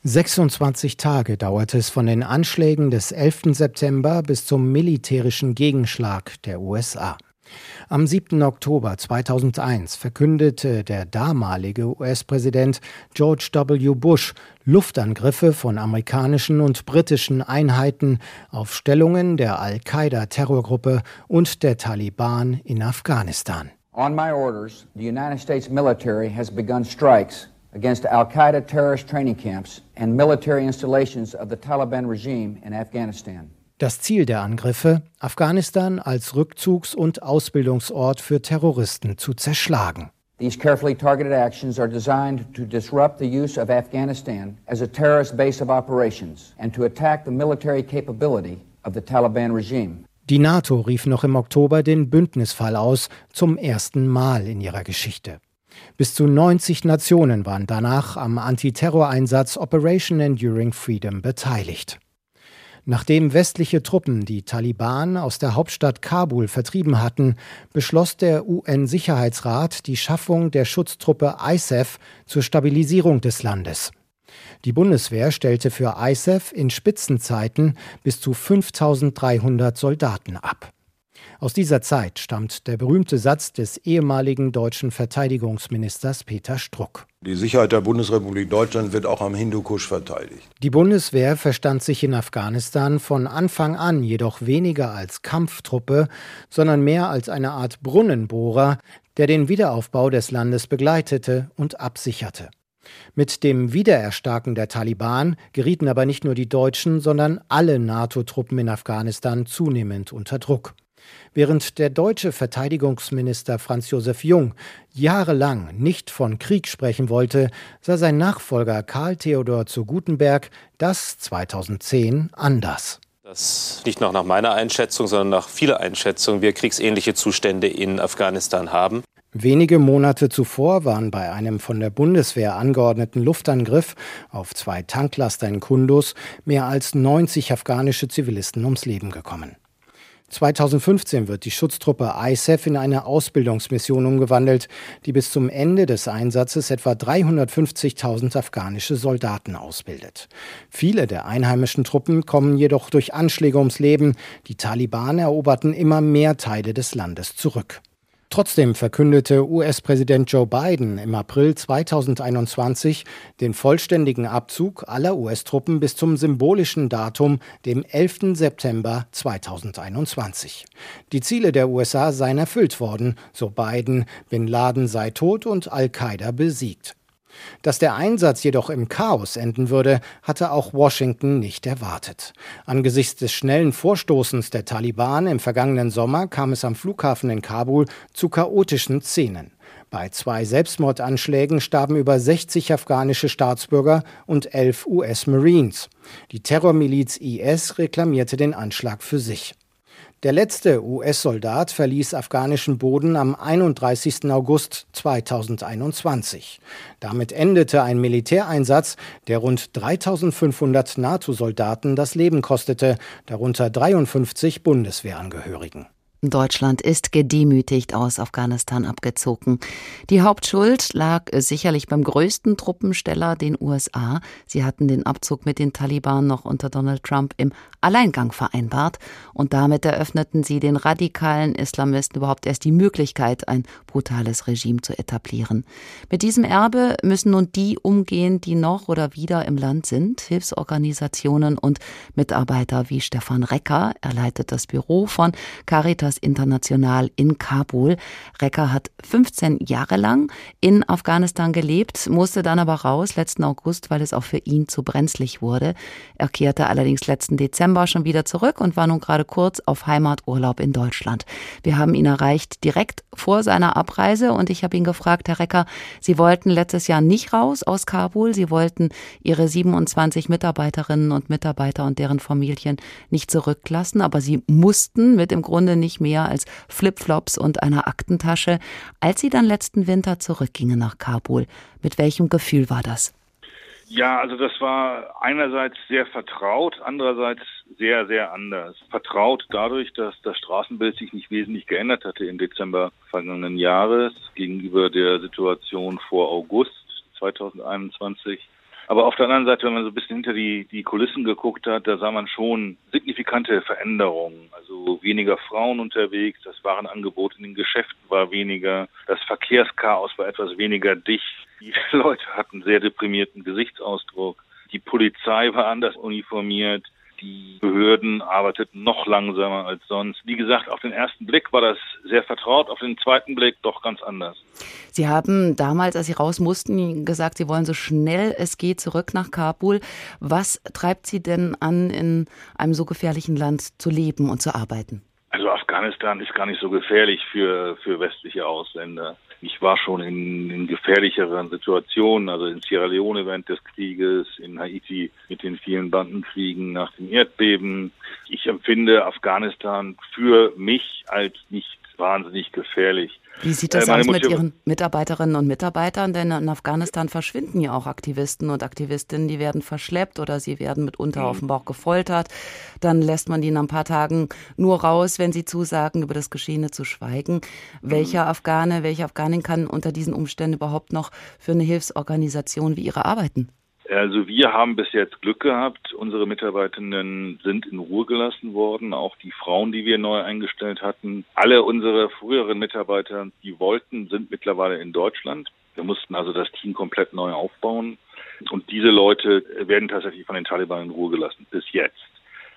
26 Tage dauerte es von den Anschlägen des 11. September bis zum militärischen Gegenschlag der USA. Am 7. Oktober 2001 verkündete der damalige US-Präsident George W. Bush Luftangriffe von amerikanischen und britischen Einheiten auf Stellungen der Al-Qaida-Terrorgruppe und der Taliban in Afghanistan. On my orders, the United States military has begun strikes against Al Qaeda terrorist training camps and military installations of the Taliban regime in Afghanistan. Das Ziel der Angriffe, Afghanistan als Rückzugs- und Ausbildungsort für Terroristen zu zerschlagen. These carefully targeted actions are designed to disrupt the use of Afghanistan as a terrorist base of operations and to attack the military capability of the Taliban regime. Die NATO rief noch im Oktober den Bündnisfall aus, zum ersten Mal in ihrer Geschichte. Bis zu 90 Nationen waren danach am Antiterroreinsatz Operation Enduring Freedom beteiligt. Nachdem westliche Truppen die Taliban aus der Hauptstadt Kabul vertrieben hatten, beschloss der UN-Sicherheitsrat die Schaffung der Schutztruppe ISAF zur Stabilisierung des Landes. Die Bundeswehr stellte für ISAF in Spitzenzeiten bis zu 5300 Soldaten ab. Aus dieser Zeit stammt der berühmte Satz des ehemaligen deutschen Verteidigungsministers Peter Struck. Die Sicherheit der Bundesrepublik Deutschland wird auch am Hindukusch verteidigt. Die Bundeswehr verstand sich in Afghanistan von Anfang an jedoch weniger als Kampftruppe, sondern mehr als eine Art Brunnenbohrer, der den Wiederaufbau des Landes begleitete und absicherte. Mit dem Wiedererstarken der Taliban gerieten aber nicht nur die Deutschen, sondern alle NATO-Truppen in Afghanistan zunehmend unter Druck. Während der deutsche Verteidigungsminister Franz Josef Jung jahrelang nicht von Krieg sprechen wollte, sah sein Nachfolger Karl Theodor zu Gutenberg das 2010 anders. Das nicht nur nach meiner Einschätzung, sondern nach vieler Einschätzung wir kriegsähnliche Zustände in Afghanistan haben. Wenige Monate zuvor waren bei einem von der Bundeswehr angeordneten Luftangriff auf zwei Tanklaster in Kunduz mehr als 90 afghanische Zivilisten ums Leben gekommen. 2015 wird die Schutztruppe ISAF in eine Ausbildungsmission umgewandelt, die bis zum Ende des Einsatzes etwa 350.000 afghanische Soldaten ausbildet. Viele der einheimischen Truppen kommen jedoch durch Anschläge ums Leben. Die Taliban eroberten immer mehr Teile des Landes zurück. Trotzdem verkündete US-Präsident Joe Biden im April 2021 den vollständigen Abzug aller US-Truppen bis zum symbolischen Datum, dem 11. September 2021. Die Ziele der USA seien erfüllt worden, so Biden, Bin Laden sei tot und Al-Qaida besiegt. Dass der Einsatz jedoch im Chaos enden würde, hatte auch Washington nicht erwartet. Angesichts des schnellen Vorstoßens der Taliban im vergangenen Sommer kam es am Flughafen in Kabul zu chaotischen Szenen. Bei zwei Selbstmordanschlägen starben über 60 afghanische Staatsbürger und elf US-Marines. Die Terrormiliz IS reklamierte den Anschlag für sich. Der letzte US-Soldat verließ afghanischen Boden am 31. August 2021. Damit endete ein Militäreinsatz, der rund 3500 NATO-Soldaten das Leben kostete, darunter 53 Bundeswehrangehörigen. Deutschland ist gedemütigt aus Afghanistan abgezogen. Die Hauptschuld lag sicherlich beim größten Truppensteller, den USA. Sie hatten den Abzug mit den Taliban noch unter Donald Trump im Alleingang vereinbart und damit eröffneten sie den radikalen Islamisten überhaupt erst die Möglichkeit, ein brutales Regime zu etablieren. Mit diesem Erbe müssen nun die umgehen, die noch oder wieder im Land sind, Hilfsorganisationen und Mitarbeiter wie Stefan Recker, er leitet das Büro von Caritas Caritas International in Kabul. Recker hat 15 Jahre lang in Afghanistan gelebt, musste dann aber raus letzten August, weil es auch für ihn zu brenzlig wurde. Er kehrte allerdings letzten Dezember schon wieder zurück und war nun gerade kurz auf Heimaturlaub in Deutschland. Wir haben ihn erreicht direkt vor seiner Abreise und ich habe ihn gefragt, Herr Recker, Sie wollten letztes Jahr nicht raus aus Kabul, Sie wollten Ihre 27 Mitarbeiterinnen und Mitarbeiter und deren Familien nicht zurücklassen, aber Sie mussten mit im Grunde nicht mehr als Flipflops und einer Aktentasche, als Sie dann letzten Winter zurückgingen nach Kabul. Mit welchem Gefühl war das? Ja, also das war einerseits sehr vertraut, andererseits sehr, sehr anders. Vertraut dadurch, dass das Straßenbild sich nicht wesentlich geändert hatte im Dezember vergangenen Jahres gegenüber der Situation vor August 2021. Aber auf der anderen Seite, wenn man so ein bisschen hinter die, die Kulissen geguckt hat, da sah man schon signifikante Veränderungen. Also weniger Frauen unterwegs, das Warenangebot in den Geschäften war weniger, das Verkehrschaos war etwas weniger dicht. Die Leute hatten sehr deprimierten Gesichtsausdruck. Die Polizei war anders uniformiert. Die Behörden arbeiteten noch langsamer als sonst. Wie gesagt, auf den ersten Blick war das sehr vertraut, auf den zweiten Blick doch ganz anders. Sie haben damals, als Sie raus mussten, gesagt, Sie wollen so schnell es geht zurück nach Kabul. Was treibt Sie denn an, in einem so gefährlichen Land zu leben und zu arbeiten? Afghanistan ist gar nicht so gefährlich für, für westliche Ausländer. Ich war schon in, in gefährlicheren Situationen, also in Sierra Leone während des Krieges, in Haiti mit den vielen Bandenkriegen nach dem Erdbeben. Ich empfinde Afghanistan für mich als nicht wahnsinnig gefährlich. Wie sieht das äh, aus mit Ihren Mitarbeiterinnen und Mitarbeitern? Denn in Afghanistan verschwinden ja auch Aktivisten und Aktivistinnen, die werden verschleppt oder sie werden mitunter mhm. auf dem Bauch gefoltert. Dann lässt man die nach ein paar Tagen nur raus, wenn sie zusagen, über das Geschehene zu schweigen. Mhm. Welcher Afghane, welche Afghanin kann unter diesen Umständen überhaupt noch für eine Hilfsorganisation wie Ihre arbeiten? Also wir haben bis jetzt Glück gehabt. Unsere Mitarbeitenden sind in Ruhe gelassen worden, auch die Frauen, die wir neu eingestellt hatten. Alle unsere früheren Mitarbeiter, die wollten, sind mittlerweile in Deutschland. Wir mussten also das Team komplett neu aufbauen. Und diese Leute werden tatsächlich von den Taliban in Ruhe gelassen, bis jetzt.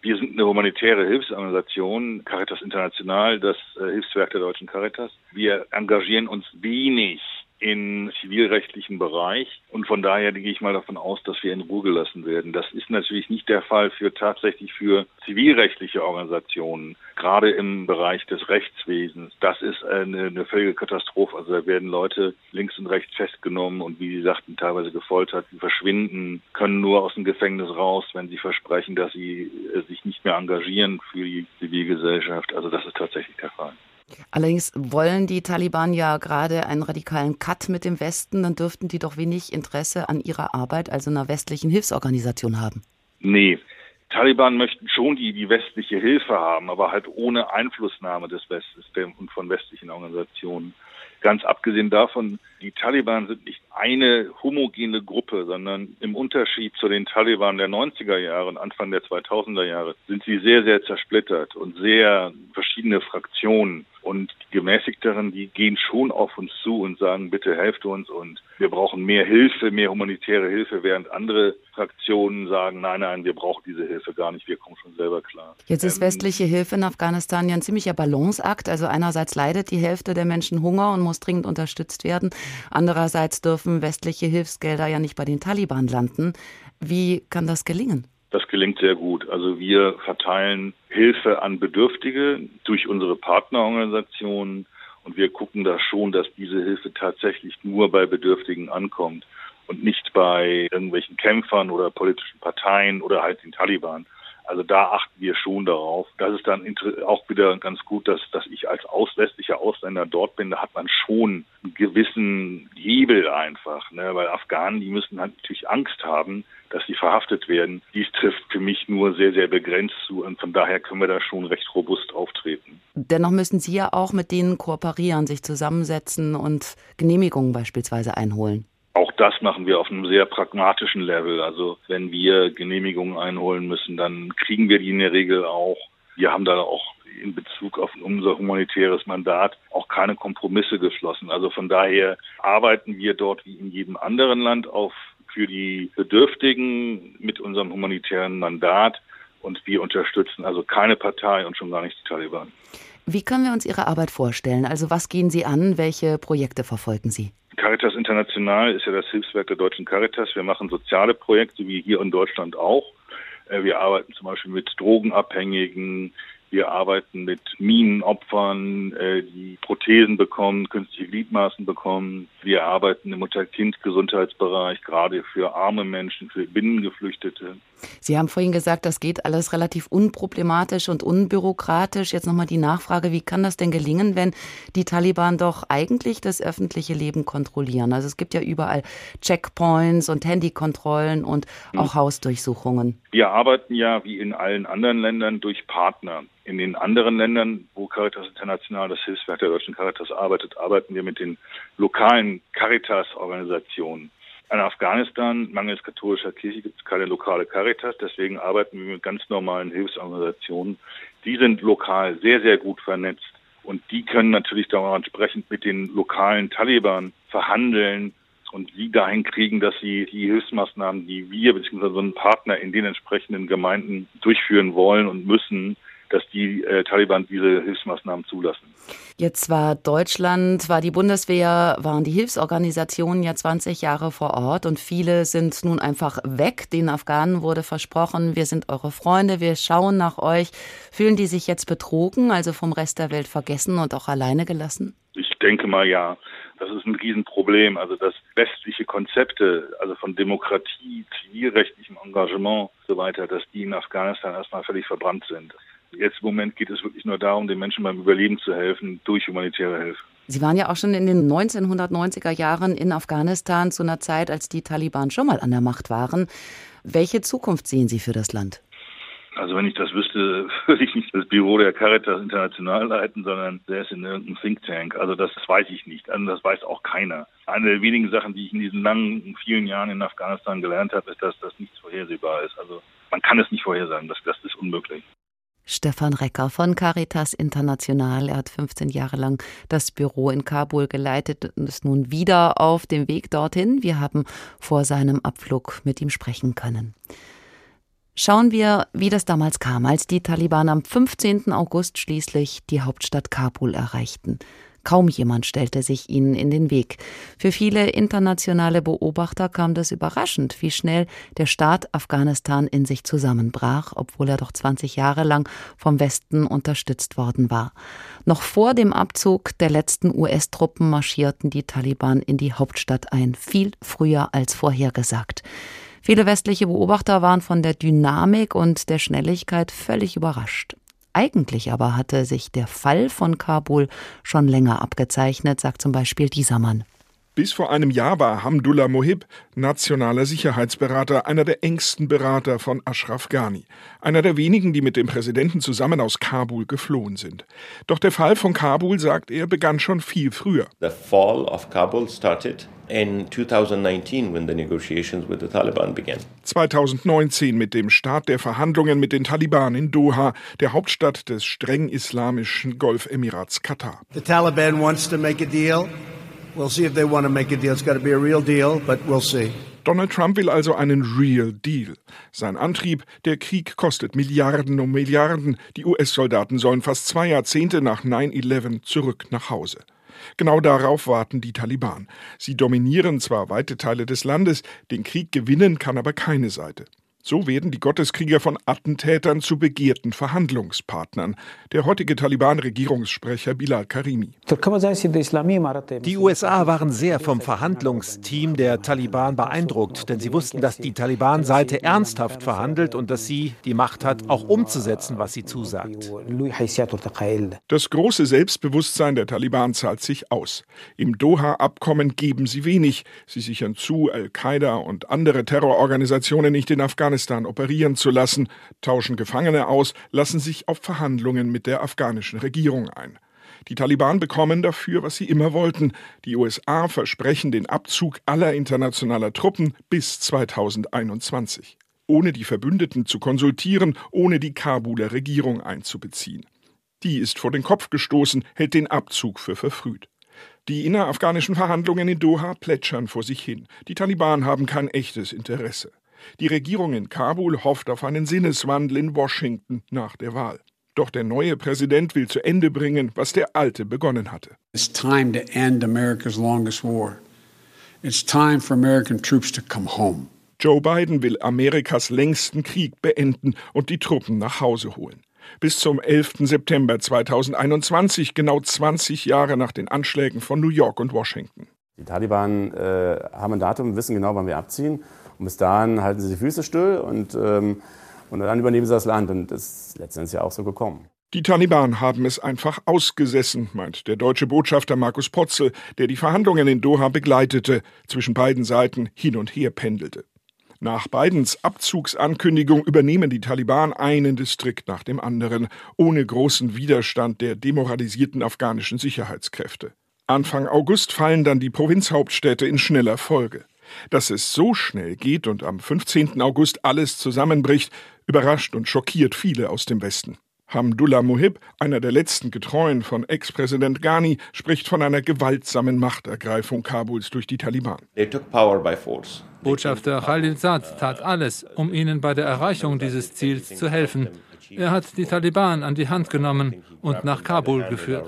Wir sind eine humanitäre Hilfsorganisation, Caritas International, das äh, Hilfswerk der deutschen Caritas. Wir engagieren uns wenig im zivilrechtlichen Bereich. Und von daher gehe ich mal davon aus, dass wir in Ruhe gelassen werden. Das ist natürlich nicht der Fall für tatsächlich für zivilrechtliche Organisationen, gerade im Bereich des Rechtswesens. Das ist eine, eine völlige Katastrophe. Also da werden Leute links und rechts festgenommen und wie Sie sagten, teilweise gefoltert, die verschwinden, können nur aus dem Gefängnis raus, wenn sie versprechen, dass sie äh, sich nicht mehr engagieren für die Zivilgesellschaft. Also das ist tatsächlich der Fall. Allerdings wollen die Taliban ja gerade einen radikalen Cut mit dem Westen, dann dürften die doch wenig Interesse an ihrer Arbeit, also einer westlichen Hilfsorganisation haben. Nee. Taliban möchten schon die, die westliche Hilfe haben, aber halt ohne Einflussnahme des Westens und von westlichen Organisationen. Ganz abgesehen davon, die Taliban sind nicht eine homogene Gruppe, sondern im Unterschied zu den Taliban der 90er Jahre und Anfang der 2000er Jahre sind sie sehr, sehr zersplittert und sehr verschiedene Fraktionen. Und die Gemäßigteren, die gehen schon auf uns zu und sagen, bitte helft uns und wir brauchen mehr Hilfe, mehr humanitäre Hilfe, während andere Fraktionen sagen, nein, nein, wir brauchen diese Hilfe gar nicht, wir kommen schon selber klar. Jetzt ist ähm, westliche Hilfe in Afghanistan ja ein ziemlicher Balanceakt. Also einerseits leidet die Hälfte der Menschen Hunger und muss dringend unterstützt werden. Andererseits dürfen westliche Hilfsgelder ja nicht bei den Taliban landen. Wie kann das gelingen? Das gelingt sehr gut. Also wir verteilen Hilfe an Bedürftige durch unsere Partnerorganisationen und wir gucken da schon, dass diese Hilfe tatsächlich nur bei Bedürftigen ankommt und nicht bei irgendwelchen Kämpfern oder politischen Parteien oder halt den Taliban. Also da achten wir schon darauf. Das ist dann auch wieder ganz gut, dass, dass ich als auswestlicher Ausländer dort bin. Da hat man schon einen gewissen Hebel einfach, ne? weil Afghanen, die müssen halt natürlich Angst haben, dass sie verhaftet werden. Dies trifft für mich nur sehr, sehr begrenzt zu und von daher können wir da schon recht robust auftreten. Dennoch müssen Sie ja auch mit denen kooperieren, sich zusammensetzen und Genehmigungen beispielsweise einholen. Auch das machen wir auf einem sehr pragmatischen Level. Also wenn wir Genehmigungen einholen müssen, dann kriegen wir die in der Regel auch. Wir haben da auch in Bezug auf unser humanitäres Mandat auch keine Kompromisse geschlossen. Also von daher arbeiten wir dort wie in jedem anderen Land auf für die Bedürftigen mit unserem humanitären Mandat. Und wir unterstützen also keine Partei und schon gar nicht die Taliban. Wie können wir uns Ihre Arbeit vorstellen? Also was gehen Sie an? Welche Projekte verfolgen Sie? Caritas International ist ja das Hilfswerk der deutschen Caritas. Wir machen soziale Projekte, wie hier in Deutschland auch. Äh, wir arbeiten zum Beispiel mit Drogenabhängigen, wir arbeiten mit Minenopfern, äh, die Prothesen bekommen, künstliche Gliedmaßen bekommen. Wir arbeiten im Mutter-Kind-Gesundheitsbereich, gerade für arme Menschen, für Binnengeflüchtete. Sie haben vorhin gesagt, das geht alles relativ unproblematisch und unbürokratisch. Jetzt nochmal die Nachfrage, wie kann das denn gelingen, wenn die Taliban doch eigentlich das öffentliche Leben kontrollieren? Also es gibt ja überall Checkpoints und Handykontrollen und auch hm. Hausdurchsuchungen. Wir arbeiten ja wie in allen anderen Ländern durch Partner. In den anderen Ländern, wo Caritas International, das Hilfswerk der deutschen Caritas arbeitet, arbeiten wir mit den lokalen Caritas-Organisationen. In Afghanistan, mangels katholischer Kirche, gibt es keine lokale Caritas. Deswegen arbeiten wir mit ganz normalen Hilfsorganisationen. Die sind lokal sehr, sehr gut vernetzt. Und die können natürlich dann entsprechend mit den lokalen Taliban verhandeln und sie dahin kriegen, dass sie die Hilfsmaßnahmen, die wir bzw. so ein Partner in den entsprechenden Gemeinden durchführen wollen und müssen, dass die äh, Taliban diese Hilfsmaßnahmen zulassen. Jetzt war Deutschland, war die Bundeswehr, waren die Hilfsorganisationen ja 20 Jahre vor Ort und viele sind nun einfach weg. Den Afghanen wurde versprochen, wir sind eure Freunde, wir schauen nach euch. Fühlen die sich jetzt betrogen, also vom Rest der Welt vergessen und auch alleine gelassen? Ich denke mal ja. Das ist ein Riesenproblem. Also dass westliche Konzepte, also von Demokratie, zivilrechtlichem Engagement und so weiter, dass die in Afghanistan erstmal völlig verbrannt sind. Jetzt im Moment geht es wirklich nur darum, den Menschen beim Überleben zu helfen durch humanitäre Hilfe. Sie waren ja auch schon in den 1990er Jahren in Afghanistan zu einer Zeit, als die Taliban schon mal an der Macht waren. Welche Zukunft sehen Sie für das Land? Also wenn ich das wüsste, würde ich nicht das Büro der Caritas International leiten, sondern der ist in irgendeinem Think Tank. Also das weiß ich nicht. Also das weiß auch keiner. Eine der wenigen Sachen, die ich in diesen langen, vielen Jahren in Afghanistan gelernt habe, ist, dass das nichts vorhersehbar ist. Also man kann es nicht vorhersagen. Das, das ist unmöglich. Stefan Recker von Caritas International. Er hat 15 Jahre lang das Büro in Kabul geleitet und ist nun wieder auf dem Weg dorthin. Wir haben vor seinem Abflug mit ihm sprechen können. Schauen wir, wie das damals kam, als die Taliban am 15. August schließlich die Hauptstadt Kabul erreichten. Kaum jemand stellte sich ihnen in den Weg. Für viele internationale Beobachter kam das überraschend, wie schnell der Staat Afghanistan in sich zusammenbrach, obwohl er doch 20 Jahre lang vom Westen unterstützt worden war. Noch vor dem Abzug der letzten US-Truppen marschierten die Taliban in die Hauptstadt ein, viel früher als vorhergesagt. Viele westliche Beobachter waren von der Dynamik und der Schnelligkeit völlig überrascht. Eigentlich aber hatte sich der Fall von Kabul schon länger abgezeichnet, sagt zum Beispiel dieser Mann. Bis vor einem Jahr war Hamdullah Mohib, nationaler Sicherheitsberater, einer der engsten Berater von Ashraf Ghani, einer der wenigen, die mit dem Präsidenten zusammen aus Kabul geflohen sind. Doch der Fall von Kabul, sagt er, begann schon viel früher. The fall of Kabul started in 2019 when the negotiations with the Taliban began. 2019 mit dem Start der Verhandlungen mit den Taliban in Doha, der Hauptstadt des streng islamischen Golfemirats Katar. The Taliban wants to make a deal. We'll see if they want to make a deal. It's got to be a real deal, but we'll see. Donald Trump will also einen Real Deal. Sein Antrieb, der Krieg kostet Milliarden um Milliarden. Die US-Soldaten sollen fast zwei Jahrzehnte nach 9-11 zurück nach Hause. Genau darauf warten die Taliban. Sie dominieren zwar weite Teile des Landes, den Krieg gewinnen kann aber keine Seite. So werden die Gotteskrieger von Attentätern zu begehrten Verhandlungspartnern. Der heutige Taliban-Regierungssprecher Bilal Karimi. Die USA waren sehr vom Verhandlungsteam der Taliban beeindruckt, denn sie wussten, dass die Taliban-Seite ernsthaft verhandelt und dass sie die Macht hat, auch umzusetzen, was sie zusagt. Das große Selbstbewusstsein der Taliban zahlt sich aus. Im Doha-Abkommen geben sie wenig. Sie sichern zu, Al-Qaida und andere Terrororganisationen nicht in Afghanistan Afghanistan operieren zu lassen, tauschen Gefangene aus, lassen sich auf Verhandlungen mit der afghanischen Regierung ein. Die Taliban bekommen dafür, was sie immer wollten. Die USA versprechen den Abzug aller internationaler Truppen bis 2021, ohne die Verbündeten zu konsultieren, ohne die Kabuler Regierung einzubeziehen. Die ist vor den Kopf gestoßen, hält den Abzug für verfrüht. Die innerafghanischen Verhandlungen in Doha plätschern vor sich hin. Die Taliban haben kein echtes Interesse. Die Regierung in Kabul hofft auf einen Sinneswandel in Washington nach der Wahl. Doch der neue Präsident will zu Ende bringen, was der alte begonnen hatte. It's time to end America's longest war. It's time for American troops to come home. Joe Biden will Amerikas längsten Krieg beenden und die Truppen nach Hause holen. Bis zum 11. September 2021, genau 20 Jahre nach den Anschlägen von New York und Washington. Die Taliban äh, haben ein Datum, wissen genau, wann wir abziehen. Und bis dahin halten sie die Füße still und, ähm, und dann übernehmen sie das Land. Und das ist letztendlich ja auch so gekommen. Die Taliban haben es einfach ausgesessen, meint der deutsche Botschafter Markus Potzel, der die Verhandlungen in Doha begleitete, zwischen beiden Seiten hin und her pendelte. Nach Bidens Abzugsankündigung übernehmen die Taliban einen Distrikt nach dem anderen, ohne großen Widerstand der demoralisierten afghanischen Sicherheitskräfte. Anfang August fallen dann die Provinzhauptstädte in schneller Folge. Dass es so schnell geht und am 15. August alles zusammenbricht, überrascht und schockiert viele aus dem Westen. Hamdullah Muhib, einer der letzten Getreuen von Ex-Präsident Ghani, spricht von einer gewaltsamen Machtergreifung Kabuls durch die Taliban. Botschafter Khalilzad tat alles, um ihnen bei der Erreichung dieses Ziels zu helfen. Er hat die Taliban an die Hand genommen und nach Kabul geführt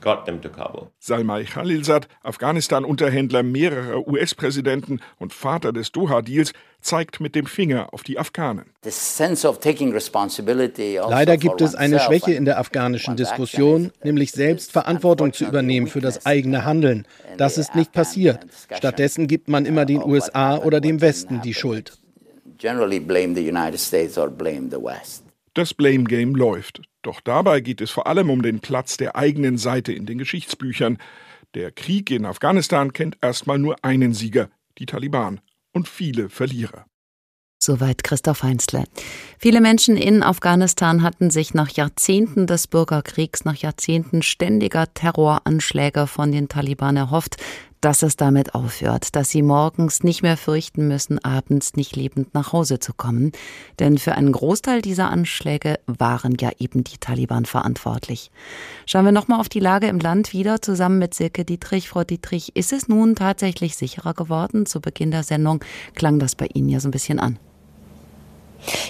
got them to Kabul. Salmai Khalilzad, Afghanistan-Unterhändler mehrerer US-Präsidenten und Vater des Doha-Deals, zeigt mit dem Finger auf die Afghanen. Leider gibt es eine Schwäche in der afghanischen Diskussion, nämlich selbst Verantwortung zu übernehmen für das eigene Handeln. Das ist nicht passiert. Stattdessen gibt man immer den USA oder dem Westen die Schuld. Das Blame Game läuft. Doch dabei geht es vor allem um den Platz der eigenen Seite in den Geschichtsbüchern. Der Krieg in Afghanistan kennt erstmal nur einen Sieger, die Taliban, und viele Verlierer. Soweit Christoph Heinzle. Viele Menschen in Afghanistan hatten sich nach Jahrzehnten des Bürgerkriegs, nach Jahrzehnten ständiger Terroranschläge von den Taliban erhofft, dass es damit aufhört, dass sie morgens nicht mehr fürchten müssen, abends nicht lebend nach Hause zu kommen. Denn für einen Großteil dieser Anschläge waren ja eben die Taliban verantwortlich. Schauen wir nochmal auf die Lage im Land wieder zusammen mit Silke Dietrich. Frau Dietrich, ist es nun tatsächlich sicherer geworden? Zu Beginn der Sendung klang das bei Ihnen ja so ein bisschen an.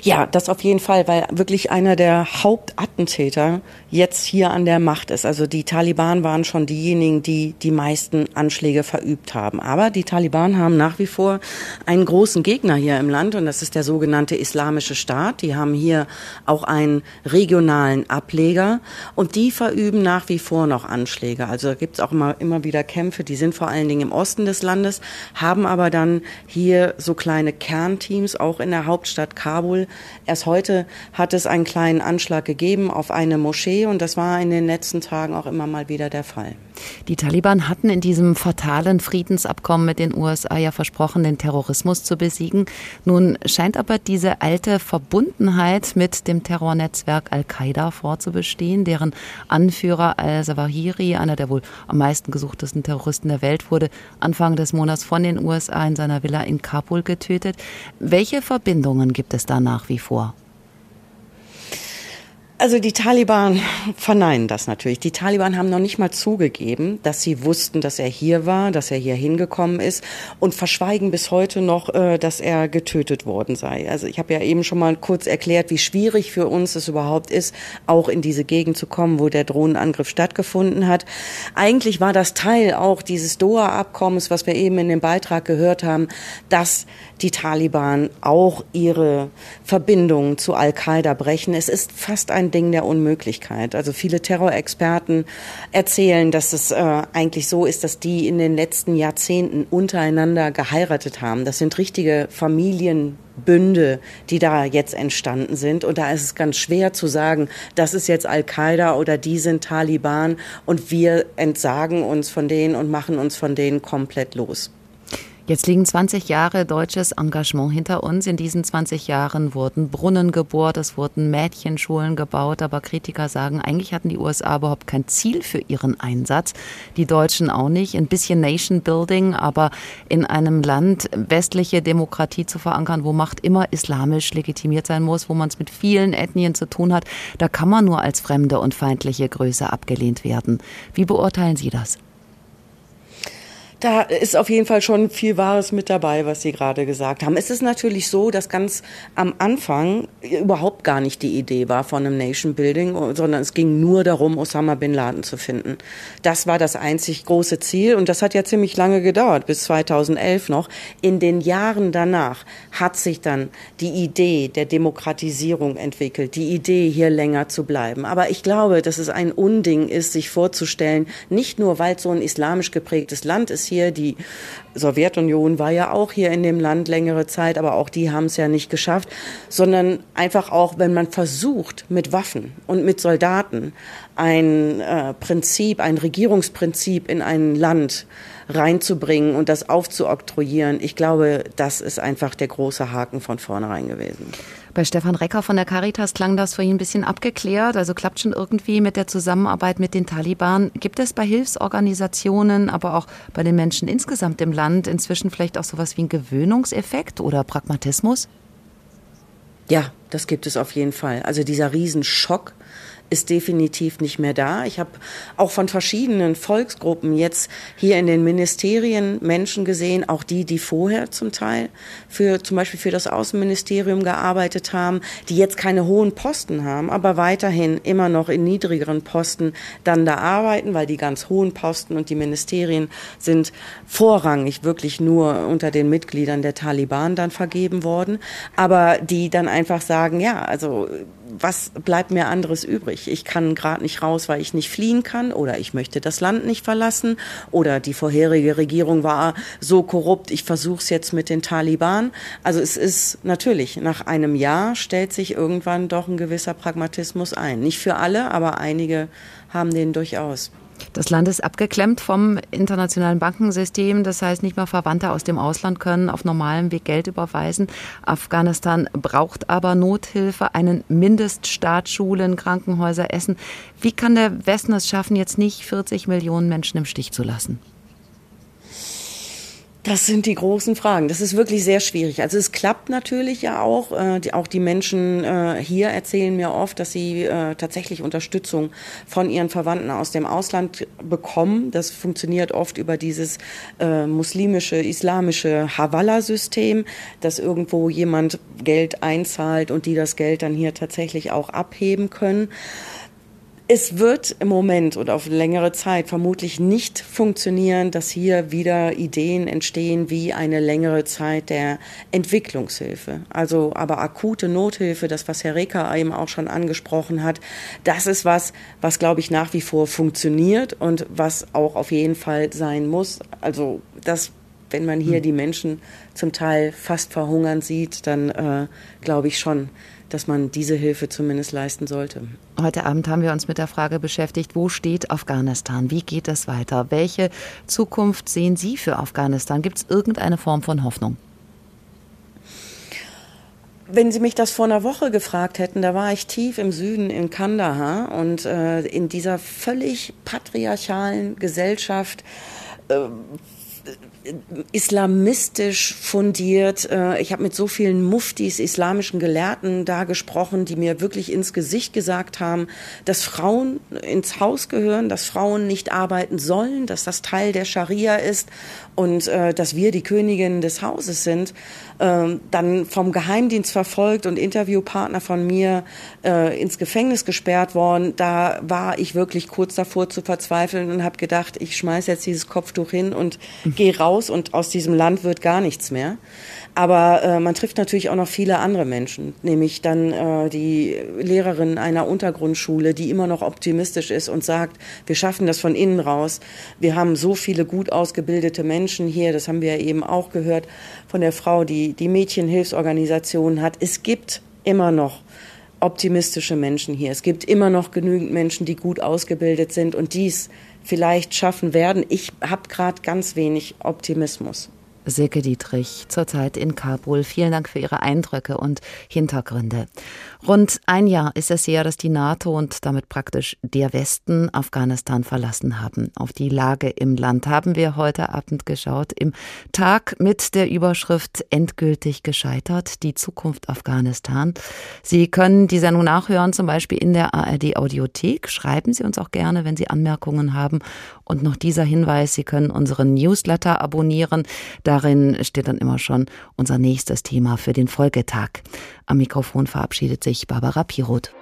Ja, das auf jeden Fall, weil wirklich einer der Hauptattentäter jetzt hier an der Macht ist. Also die Taliban waren schon diejenigen, die die meisten Anschläge verübt haben. Aber die Taliban haben nach wie vor einen großen Gegner hier im Land und das ist der sogenannte Islamische Staat. Die haben hier auch einen regionalen Ableger und die verüben nach wie vor noch Anschläge. Also da gibt's auch immer, immer wieder Kämpfe, die sind vor allen Dingen im Osten des Landes, haben aber dann hier so kleine Kernteams, auch in der Hauptstadt Kabul Kabul. Erst heute hat es einen kleinen Anschlag gegeben auf eine Moschee und das war in den letzten Tagen auch immer mal wieder der Fall. Die Taliban hatten in diesem fatalen Friedensabkommen mit den USA ja versprochen, den Terrorismus zu besiegen. Nun scheint aber diese alte Verbundenheit mit dem Terrornetzwerk Al-Qaida vorzubestehen, deren Anführer al-Zawahiri, einer der wohl am meisten gesuchtesten Terroristen der Welt, wurde Anfang des Monats von den USA in seiner Villa in Kabul getötet. Welche Verbindungen gibt es da nach wie vor? Also die Taliban verneinen das natürlich. Die Taliban haben noch nicht mal zugegeben, dass sie wussten, dass er hier war, dass er hier hingekommen ist und verschweigen bis heute noch, äh, dass er getötet worden sei. Also ich habe ja eben schon mal kurz erklärt, wie schwierig für uns es überhaupt ist, auch in diese Gegend zu kommen, wo der Drohnenangriff stattgefunden hat. Eigentlich war das Teil auch dieses Doha-Abkommens, was wir eben in dem Beitrag gehört haben, dass die Taliban auch ihre Verbindungen zu Al-Qaida brechen. Es ist fast ein Ding der Unmöglichkeit. Also viele Terrorexperten erzählen, dass es äh, eigentlich so ist, dass die in den letzten Jahrzehnten untereinander geheiratet haben. Das sind richtige Familienbünde, die da jetzt entstanden sind. Und da ist es ganz schwer zu sagen, das ist jetzt Al-Qaida oder die sind Taliban und wir entsagen uns von denen und machen uns von denen komplett los. Jetzt liegen 20 Jahre deutsches Engagement hinter uns. In diesen 20 Jahren wurden Brunnen gebohrt, es wurden Mädchenschulen gebaut, aber Kritiker sagen, eigentlich hatten die USA überhaupt kein Ziel für ihren Einsatz. Die Deutschen auch nicht. Ein bisschen Nation Building, aber in einem Land westliche Demokratie zu verankern, wo Macht immer islamisch legitimiert sein muss, wo man es mit vielen Ethnien zu tun hat, da kann man nur als fremde und feindliche Größe abgelehnt werden. Wie beurteilen Sie das? Da ist auf jeden Fall schon viel Wahres mit dabei, was Sie gerade gesagt haben. Es ist natürlich so, dass ganz am Anfang überhaupt gar nicht die Idee war von einem Nation Building, sondern es ging nur darum, Osama bin Laden zu finden. Das war das einzig große Ziel und das hat ja ziemlich lange gedauert, bis 2011 noch. In den Jahren danach hat sich dann die Idee der Demokratisierung entwickelt, die Idee, hier länger zu bleiben. Aber ich glaube, dass es ein Unding ist, sich vorzustellen, nicht nur, weil es so ein islamisch geprägtes Land ist, hier. Die Sowjetunion war ja auch hier in dem Land längere Zeit, aber auch die haben es ja nicht geschafft, sondern einfach auch, wenn man versucht, mit Waffen und mit Soldaten ein äh, Prinzip, ein Regierungsprinzip in ein Land reinzubringen und das aufzuoktroyieren, ich glaube, das ist einfach der große Haken von vornherein gewesen. Bei Stefan Recker von der Caritas klang das für ihn ein bisschen abgeklärt. Also klappt schon irgendwie mit der Zusammenarbeit mit den Taliban. Gibt es bei Hilfsorganisationen, aber auch bei den Menschen insgesamt im Land inzwischen vielleicht auch sowas wie einen Gewöhnungseffekt oder Pragmatismus? Ja, das gibt es auf jeden Fall. Also dieser Riesenschock, ist definitiv nicht mehr da. Ich habe auch von verschiedenen Volksgruppen jetzt hier in den Ministerien Menschen gesehen, auch die, die vorher zum Teil für zum Beispiel für das Außenministerium gearbeitet haben, die jetzt keine hohen Posten haben, aber weiterhin immer noch in niedrigeren Posten dann da arbeiten, weil die ganz hohen Posten und die Ministerien sind vorrangig wirklich nur unter den Mitgliedern der Taliban dann vergeben worden, aber die dann einfach sagen, ja, also was bleibt mir anderes übrig? Ich kann gerade nicht raus, weil ich nicht fliehen kann oder ich möchte das Land nicht verlassen oder die vorherige Regierung war so korrupt, ich versuche es jetzt mit den Taliban. Also es ist natürlich, nach einem Jahr stellt sich irgendwann doch ein gewisser Pragmatismus ein. Nicht für alle, aber einige haben den durchaus. Das Land ist abgeklemmt vom internationalen Bankensystem. Das heißt, nicht mehr Verwandte aus dem Ausland können auf normalem Weg Geld überweisen. Afghanistan braucht aber Nothilfe, einen Mindeststaat, Schulen, Krankenhäuser, Essen. Wie kann der Westen es schaffen, jetzt nicht 40 Millionen Menschen im Stich zu lassen? Das sind die großen Fragen. Das ist wirklich sehr schwierig. Also es klappt natürlich ja auch. Äh, die, auch die Menschen äh, hier erzählen mir oft, dass sie äh, tatsächlich Unterstützung von ihren Verwandten aus dem Ausland bekommen. Das funktioniert oft über dieses äh, muslimische, islamische Hawala-System, dass irgendwo jemand Geld einzahlt und die das Geld dann hier tatsächlich auch abheben können. Es wird im Moment und auf längere Zeit vermutlich nicht funktionieren, dass hier wieder Ideen entstehen wie eine längere Zeit der Entwicklungshilfe. Also aber akute Nothilfe, das was Herr Reker eben auch schon angesprochen hat, das ist was, was glaube ich nach wie vor funktioniert und was auch auf jeden Fall sein muss. Also das wenn man hier hm. die Menschen zum Teil fast verhungern sieht, dann äh, glaube ich schon, dass man diese Hilfe zumindest leisten sollte. Heute Abend haben wir uns mit der Frage beschäftigt, wo steht Afghanistan? Wie geht es weiter? Welche Zukunft sehen Sie für Afghanistan? Gibt es irgendeine Form von Hoffnung? Wenn Sie mich das vor einer Woche gefragt hätten, da war ich tief im Süden in Kandahar und äh, in dieser völlig patriarchalen Gesellschaft äh, islamistisch fundiert. Äh, ich habe mit so vielen Muftis, islamischen Gelehrten da gesprochen, die mir wirklich ins Gesicht gesagt haben, dass Frauen ins Haus gehören, dass Frauen nicht arbeiten sollen, dass das Teil der Scharia ist und äh, dass wir die Königin des Hauses sind, äh, dann vom Geheimdienst verfolgt und Interviewpartner von mir äh, ins Gefängnis gesperrt worden. Da war ich wirklich kurz davor zu verzweifeln und habe gedacht, ich schmeiß jetzt dieses Kopftuch hin und gehe raus und aus diesem Land wird gar nichts mehr. Aber äh, man trifft natürlich auch noch viele andere Menschen, nämlich dann äh, die Lehrerin einer Untergrundschule, die immer noch optimistisch ist und sagt, wir schaffen das von innen raus. Wir haben so viele gut ausgebildete Menschen hier, das haben wir ja eben auch gehört von der Frau, die die Mädchenhilfsorganisation hat. Es gibt immer noch optimistische Menschen hier. Es gibt immer noch genügend Menschen, die gut ausgebildet sind und dies vielleicht schaffen werden. Ich habe gerade ganz wenig Optimismus. Silke Dietrich, zurzeit in Kabul. Vielen Dank für Ihre Eindrücke und Hintergründe. Rund ein Jahr ist es her, dass die NATO und damit praktisch der Westen Afghanistan verlassen haben. Auf die Lage im Land haben wir heute Abend geschaut. Im Tag mit der Überschrift Endgültig gescheitert, die Zukunft Afghanistan. Sie können die Sendung nachhören, zum Beispiel in der ARD Audiothek. Schreiben Sie uns auch gerne, wenn Sie Anmerkungen haben Und noch dieser Hinweis, Sie können unseren Newsletter abonnieren. Darin steht dann immer schon unser nächstes Thema für den Folgetag. Am Mikrofon verabschiedet sich Barbara Piroth.